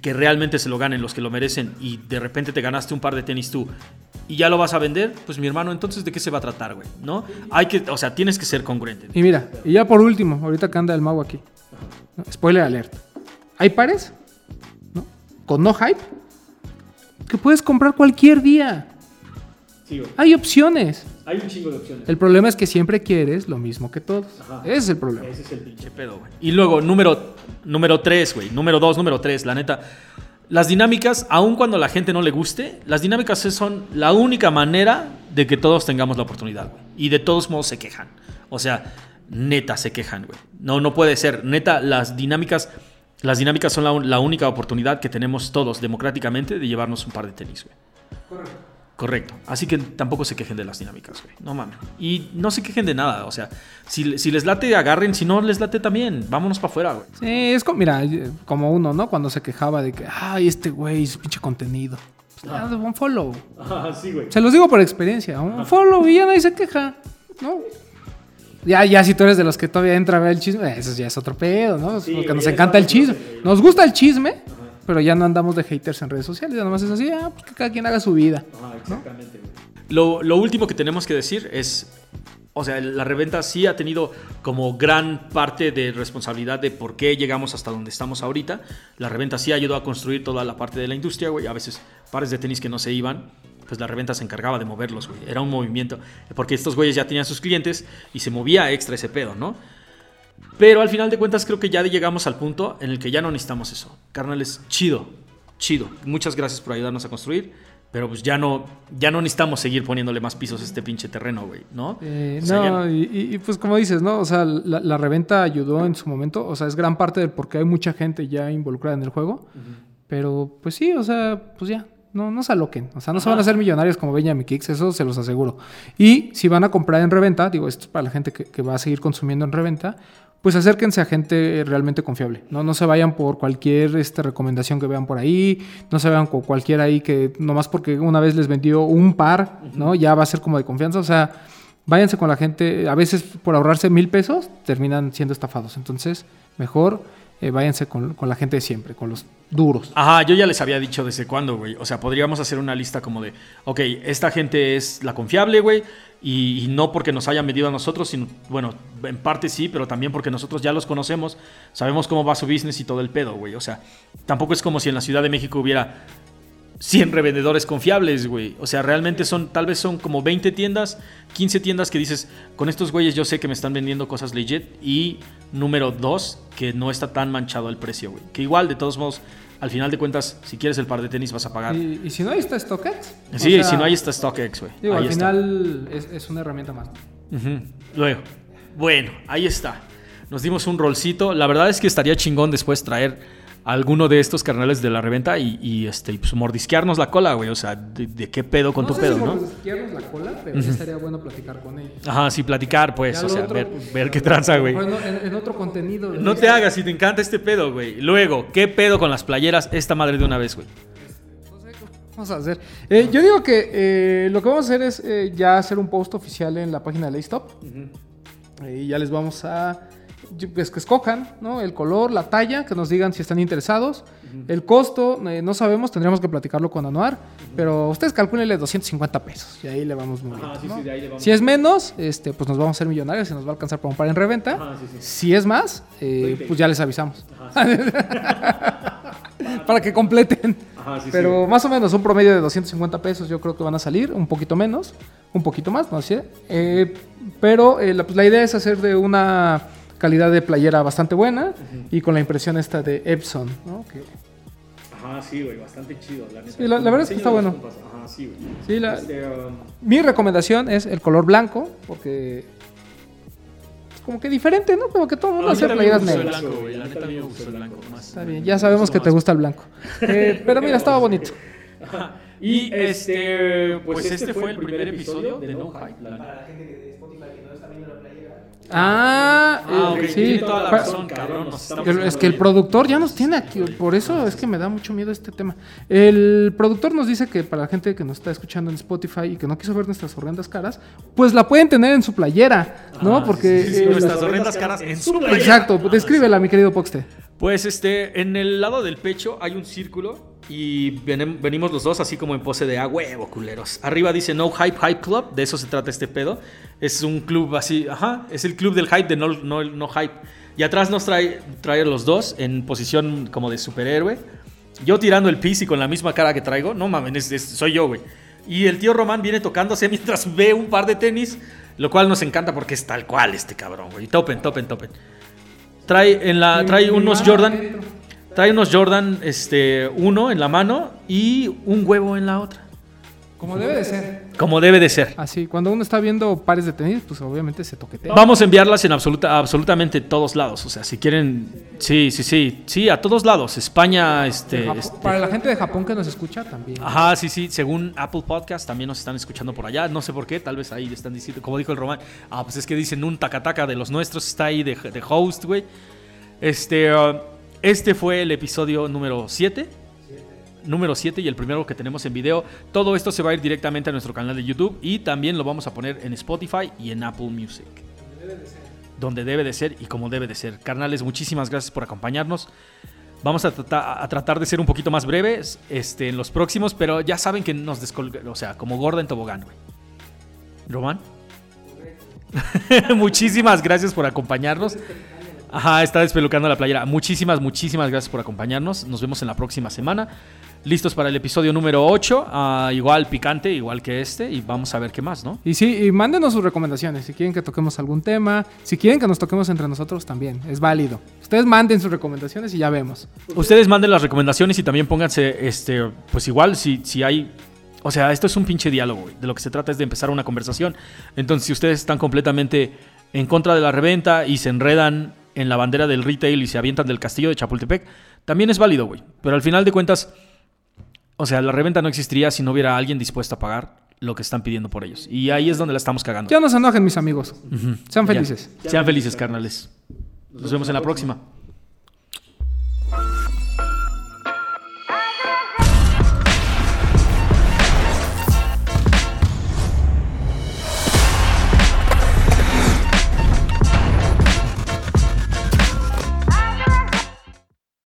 que realmente se lo ganen los que lo merecen y de repente te ganaste un par de tenis tú y ya lo vas a vender, pues mi hermano, entonces ¿de qué se va a tratar, güey? ¿No? Hay que, o sea, tienes que ser congruente. Y mira, y ya por último, ahorita que anda el mago aquí. Spoiler alert. Hay pares, ¿no? Con no hype, que puedes comprar cualquier día. Sí. Hay opciones. Hay un chingo de opciones. El problema es que siempre quieres lo mismo que todos. Ajá. Ese es el problema. Ese es el pinche pedo, güey. Y luego, número, número tres, güey. Número dos, número tres, la neta. Las dinámicas, aun cuando a la gente no le guste, las dinámicas son la única manera de que todos tengamos la oportunidad, güey. Y de todos modos se quejan. O sea, neta se quejan, güey. No, no puede ser. Neta, las dinámicas, las dinámicas son la, única oportunidad que tenemos todos democráticamente de llevarnos un par de tenis, güey. Correcto. Así que tampoco se quejen de las dinámicas, güey. No mames. Y no se quejen de nada. O sea, si, si les late, agarren. Si no les late, también. Vámonos para afuera, güey. Sí, es como, mira, como uno, ¿no? Cuando se quejaba de que, ay, este güey, su pinche contenido. Pues, nada, un follow. [LAUGHS] Ah, sí, güey. Se los digo por experiencia. Un follow y ya nadie se queja. ¿No? Ya, ya, si tú eres de los que todavía entra a ver el chisme, eso ya es otro pedo, ¿no? Sí, Porque nos encanta el chisme. Nos gusta el chisme, pero ya no andamos de haters en redes sociales. Ya nomás es así, ah, pues que cada quien haga su vida. Ajá, exactamente, güey. Lo, lo último que tenemos que decir es. O sea, la reventa sí ha tenido como gran parte de responsabilidad de por qué llegamos hasta donde estamos ahorita. La reventa sí ayudó a construir toda la parte de la industria, güey. A veces pares de tenis que no se iban, pues la reventa se encargaba de moverlos, güey. Era un movimiento. Porque estos güeyes ya tenían sus clientes y se movía extra ese pedo, ¿no? Pero al final de cuentas creo que ya llegamos al punto en el que ya no necesitamos eso. Carnales, chido, chido. Muchas gracias por ayudarnos a construir. Pero pues ya no, ya no necesitamos seguir poniéndole más pisos a este pinche terreno, güey, ¿no? Eh, O sea, ya no, y, pues como dices, ¿no? O sea, la, la reventa ayudó en su momento. O sea, es gran parte del por qué hay mucha gente ya involucrada en el juego. Pero pues sí, o sea, pues ya. No, no se aloquen. O sea, no se van a hacer millonarios como Benjamin Kicks, eso se los aseguro. Y si van a comprar en reventa, digo, esto es para la gente que, que va a seguir consumiendo en reventa, pues acérquense a gente realmente confiable. No, no se vayan por cualquier este, recomendación que vean por ahí, no se vayan con cualquiera ahí que nomás porque una vez les vendió un par, ¿no? Ya va a ser como de confianza. O sea, váyanse con la gente. A veces por ahorrarse mil pesos terminan siendo estafados. Entonces, mejor eh, váyanse con, con la gente de siempre, con los duros. Ajá, yo ya les había dicho desde cuándo, güey. O sea, podríamos hacer una lista como de, ok, esta gente es la confiable, güey. Y, y no porque nos hayan medido a nosotros, sino, bueno, en parte sí, pero también porque nosotros ya los conocemos, sabemos cómo va su business y todo el pedo, güey. O sea, tampoco es como si en la Ciudad de México hubiera 100 revendedores confiables, güey. O sea, realmente son, tal vez son como 20 tiendas, 15 tiendas que dices, con estos güeyes yo sé que me están vendiendo cosas legit. Y número dos, que no está tan manchado el precio, güey. Que igual, de todos modos, al final de cuentas, si quieres el par de tenis vas a pagar. Y, y si no, ahí está StockX. O Sí, sea, si no, ahí está StockX, güey. Al final es, es una herramienta más. Luego, bueno, ahí está. Nos dimos un rolcito. La verdad es que estaría chingón después traer alguno de estos carnales de la reventa y, y, este, y, pues mordisquearnos la cola, güey. O sea, de, de qué pedo con no tu sé pedo, si ¿no? mordisquearnos la cola, pero sí estaría bueno platicar con ellos. Ajá, sí, platicar, pues. O sea, otro, ver, pues, ver qué tranza, güey. Bueno, en, en otro contenido. No te hagas si te encanta este pedo, güey. Luego, ¿qué pedo con las playeras? Esta madre de una vez, güey. Vamos a hacer. Eh, yo digo que eh, lo que vamos a hacer es eh, ya hacer un post oficial en la página de Laystop. Eh, y ya les vamos a. Pues que escojan, ¿no? El color, la talla, que nos digan si están interesados. El costo, eh, no sabemos, tendríamos que platicarlo con Anuar. Pero ustedes calculenle 250 pesos. Y ahí le vamos moviendo. Ajá, sí, ¿no? sí, de ahí le vamos. Si es menos, este, pues nos vamos a hacer millonarios y nos va a alcanzar para un par en reventa. Ajá, sí, sí. Si es más, eh, pues ya les avisamos. [LAUGHS] para que completen. Ajá, sí, Pero más o menos un promedio de 250 pesos yo creo que van a salir, un poquito menos, un poquito más, no sé. Eh, pero eh, la, pues, la idea es hacer de una calidad de playera bastante buena y con la impresión esta de Epson, ¿no? Que Ajá, sí, güey, bastante chido, la neta. Sí, la- la verdad es que está bueno. Ajá, sí, güey. Sí, la- Este, um, Mi recomendación es el color blanco, porque es como que diferente, ¿no? Como que todo el mundo hace playeras negras. blanco, güey. La neta a mí me gustó el blanco más. Está bien, ya sabemos que te gusta el blanco. [LAUGHS] Eh, pero mira, estaba bonito. Y este, pues este fue el primer episodio de No Hype. Para la gente de Spotify que no está viendo la playera. Ah, Ah, eh, ok, sí. toda la razón, cabrón. Es que el productor ya nos tiene aquí, por eso es que me da mucho miedo este tema. El productor nos dice que para la gente que nos está escuchando en Spotify y que no quiso ver nuestras horrendas caras, pues la pueden tener en su playera, ¿no? Ah, Porque... sí, sí, sí, eh, nuestras horrendas caras en su playera. Exacto, descríbela, mi querido Poxte. Pues este, en el lado del pecho hay un círculo y venimos los dos así como en pose de a huevo, culeros. Arriba dice No Hype Hype Club, de eso se trata este pedo. Es un club así, ajá, es el club del hype de No, no, no Hype. Y atrás nos trae, trae los dos en posición como de superhéroe. Yo tirando el pis y con la misma cara que traigo, no mames, es- es- soy yo, güey. Y el tío Román viene tocándose [LAUGHS] mientras ve un par de tenis, lo cual nos encanta porque es tal cual este cabrón, güey. Topen, topen, topen. Trae, en la, trae unos Jordan. Trae unos Jordan este, uno en la mano y un huevo en la otra. Como debe de ser. Como debe de ser. Así, cuando uno está viendo pares de tenis, pues obviamente se toquetea. Vamos a enviarlas en absoluta, absolutamente todos lados. O sea, si quieren. Sí, sí, sí. Sí, a todos lados. España, este. Este- Para la gente de Japón que nos escucha también. Ajá, sí, sí. Según Apple Podcast también nos están escuchando por allá. No sé por qué. Tal vez ahí están diciendo. Como dijo el Román. Ah, pues es que dicen un tacataca de los nuestros. Está ahí de, de host, güey. Este. uh, este fue el episodio número 7. Número 7 y el primero que tenemos en video. Todo esto se va a ir directamente a nuestro canal de YouTube. Y también lo vamos a poner en Spotify y en Apple Music. Donde debe de ser y como debe de ser. Carnales, muchísimas gracias por acompañarnos. Vamos a, trata- a tratar de ser un poquito más breves este, en los próximos, pero ya saben que nos descolga, o sea, como gorda en tobogán, güey. ¿Román? [LAUGHS] muchísimas gracias por acompañarnos. Ajá, está despelucando la playera. Muchísimas, muchísimas gracias por acompañarnos. Nos vemos en la próxima semana. Listos para el episodio número 8. ah, igual picante, igual que este. Y vamos a ver qué más, ¿no? Y sí, y mándenos sus recomendaciones. Si quieren que toquemos algún tema, si quieren que nos toquemos entre nosotros también, es válido. Ustedes manden sus recomendaciones y ya vemos. Ustedes manden las recomendaciones y también pónganse, este, pues igual, si, si hay... O sea, esto es un pinche diálogo, güey. De lo que se trata es de empezar una conversación. Entonces, si ustedes están completamente en contra de la reventa y se enredan en la bandera del retail y se avientan del castillo de Chapultepec, también es válido, güey. Pero al final de cuentas, o sea, la reventa no existiría si no hubiera alguien dispuesto a pagar lo que están pidiendo por ellos. Y ahí es donde la estamos cagando. Ya no se enojen, mis amigos. Sean Ya. felices. Sean felices, carnales. Nos vemos en la próxima.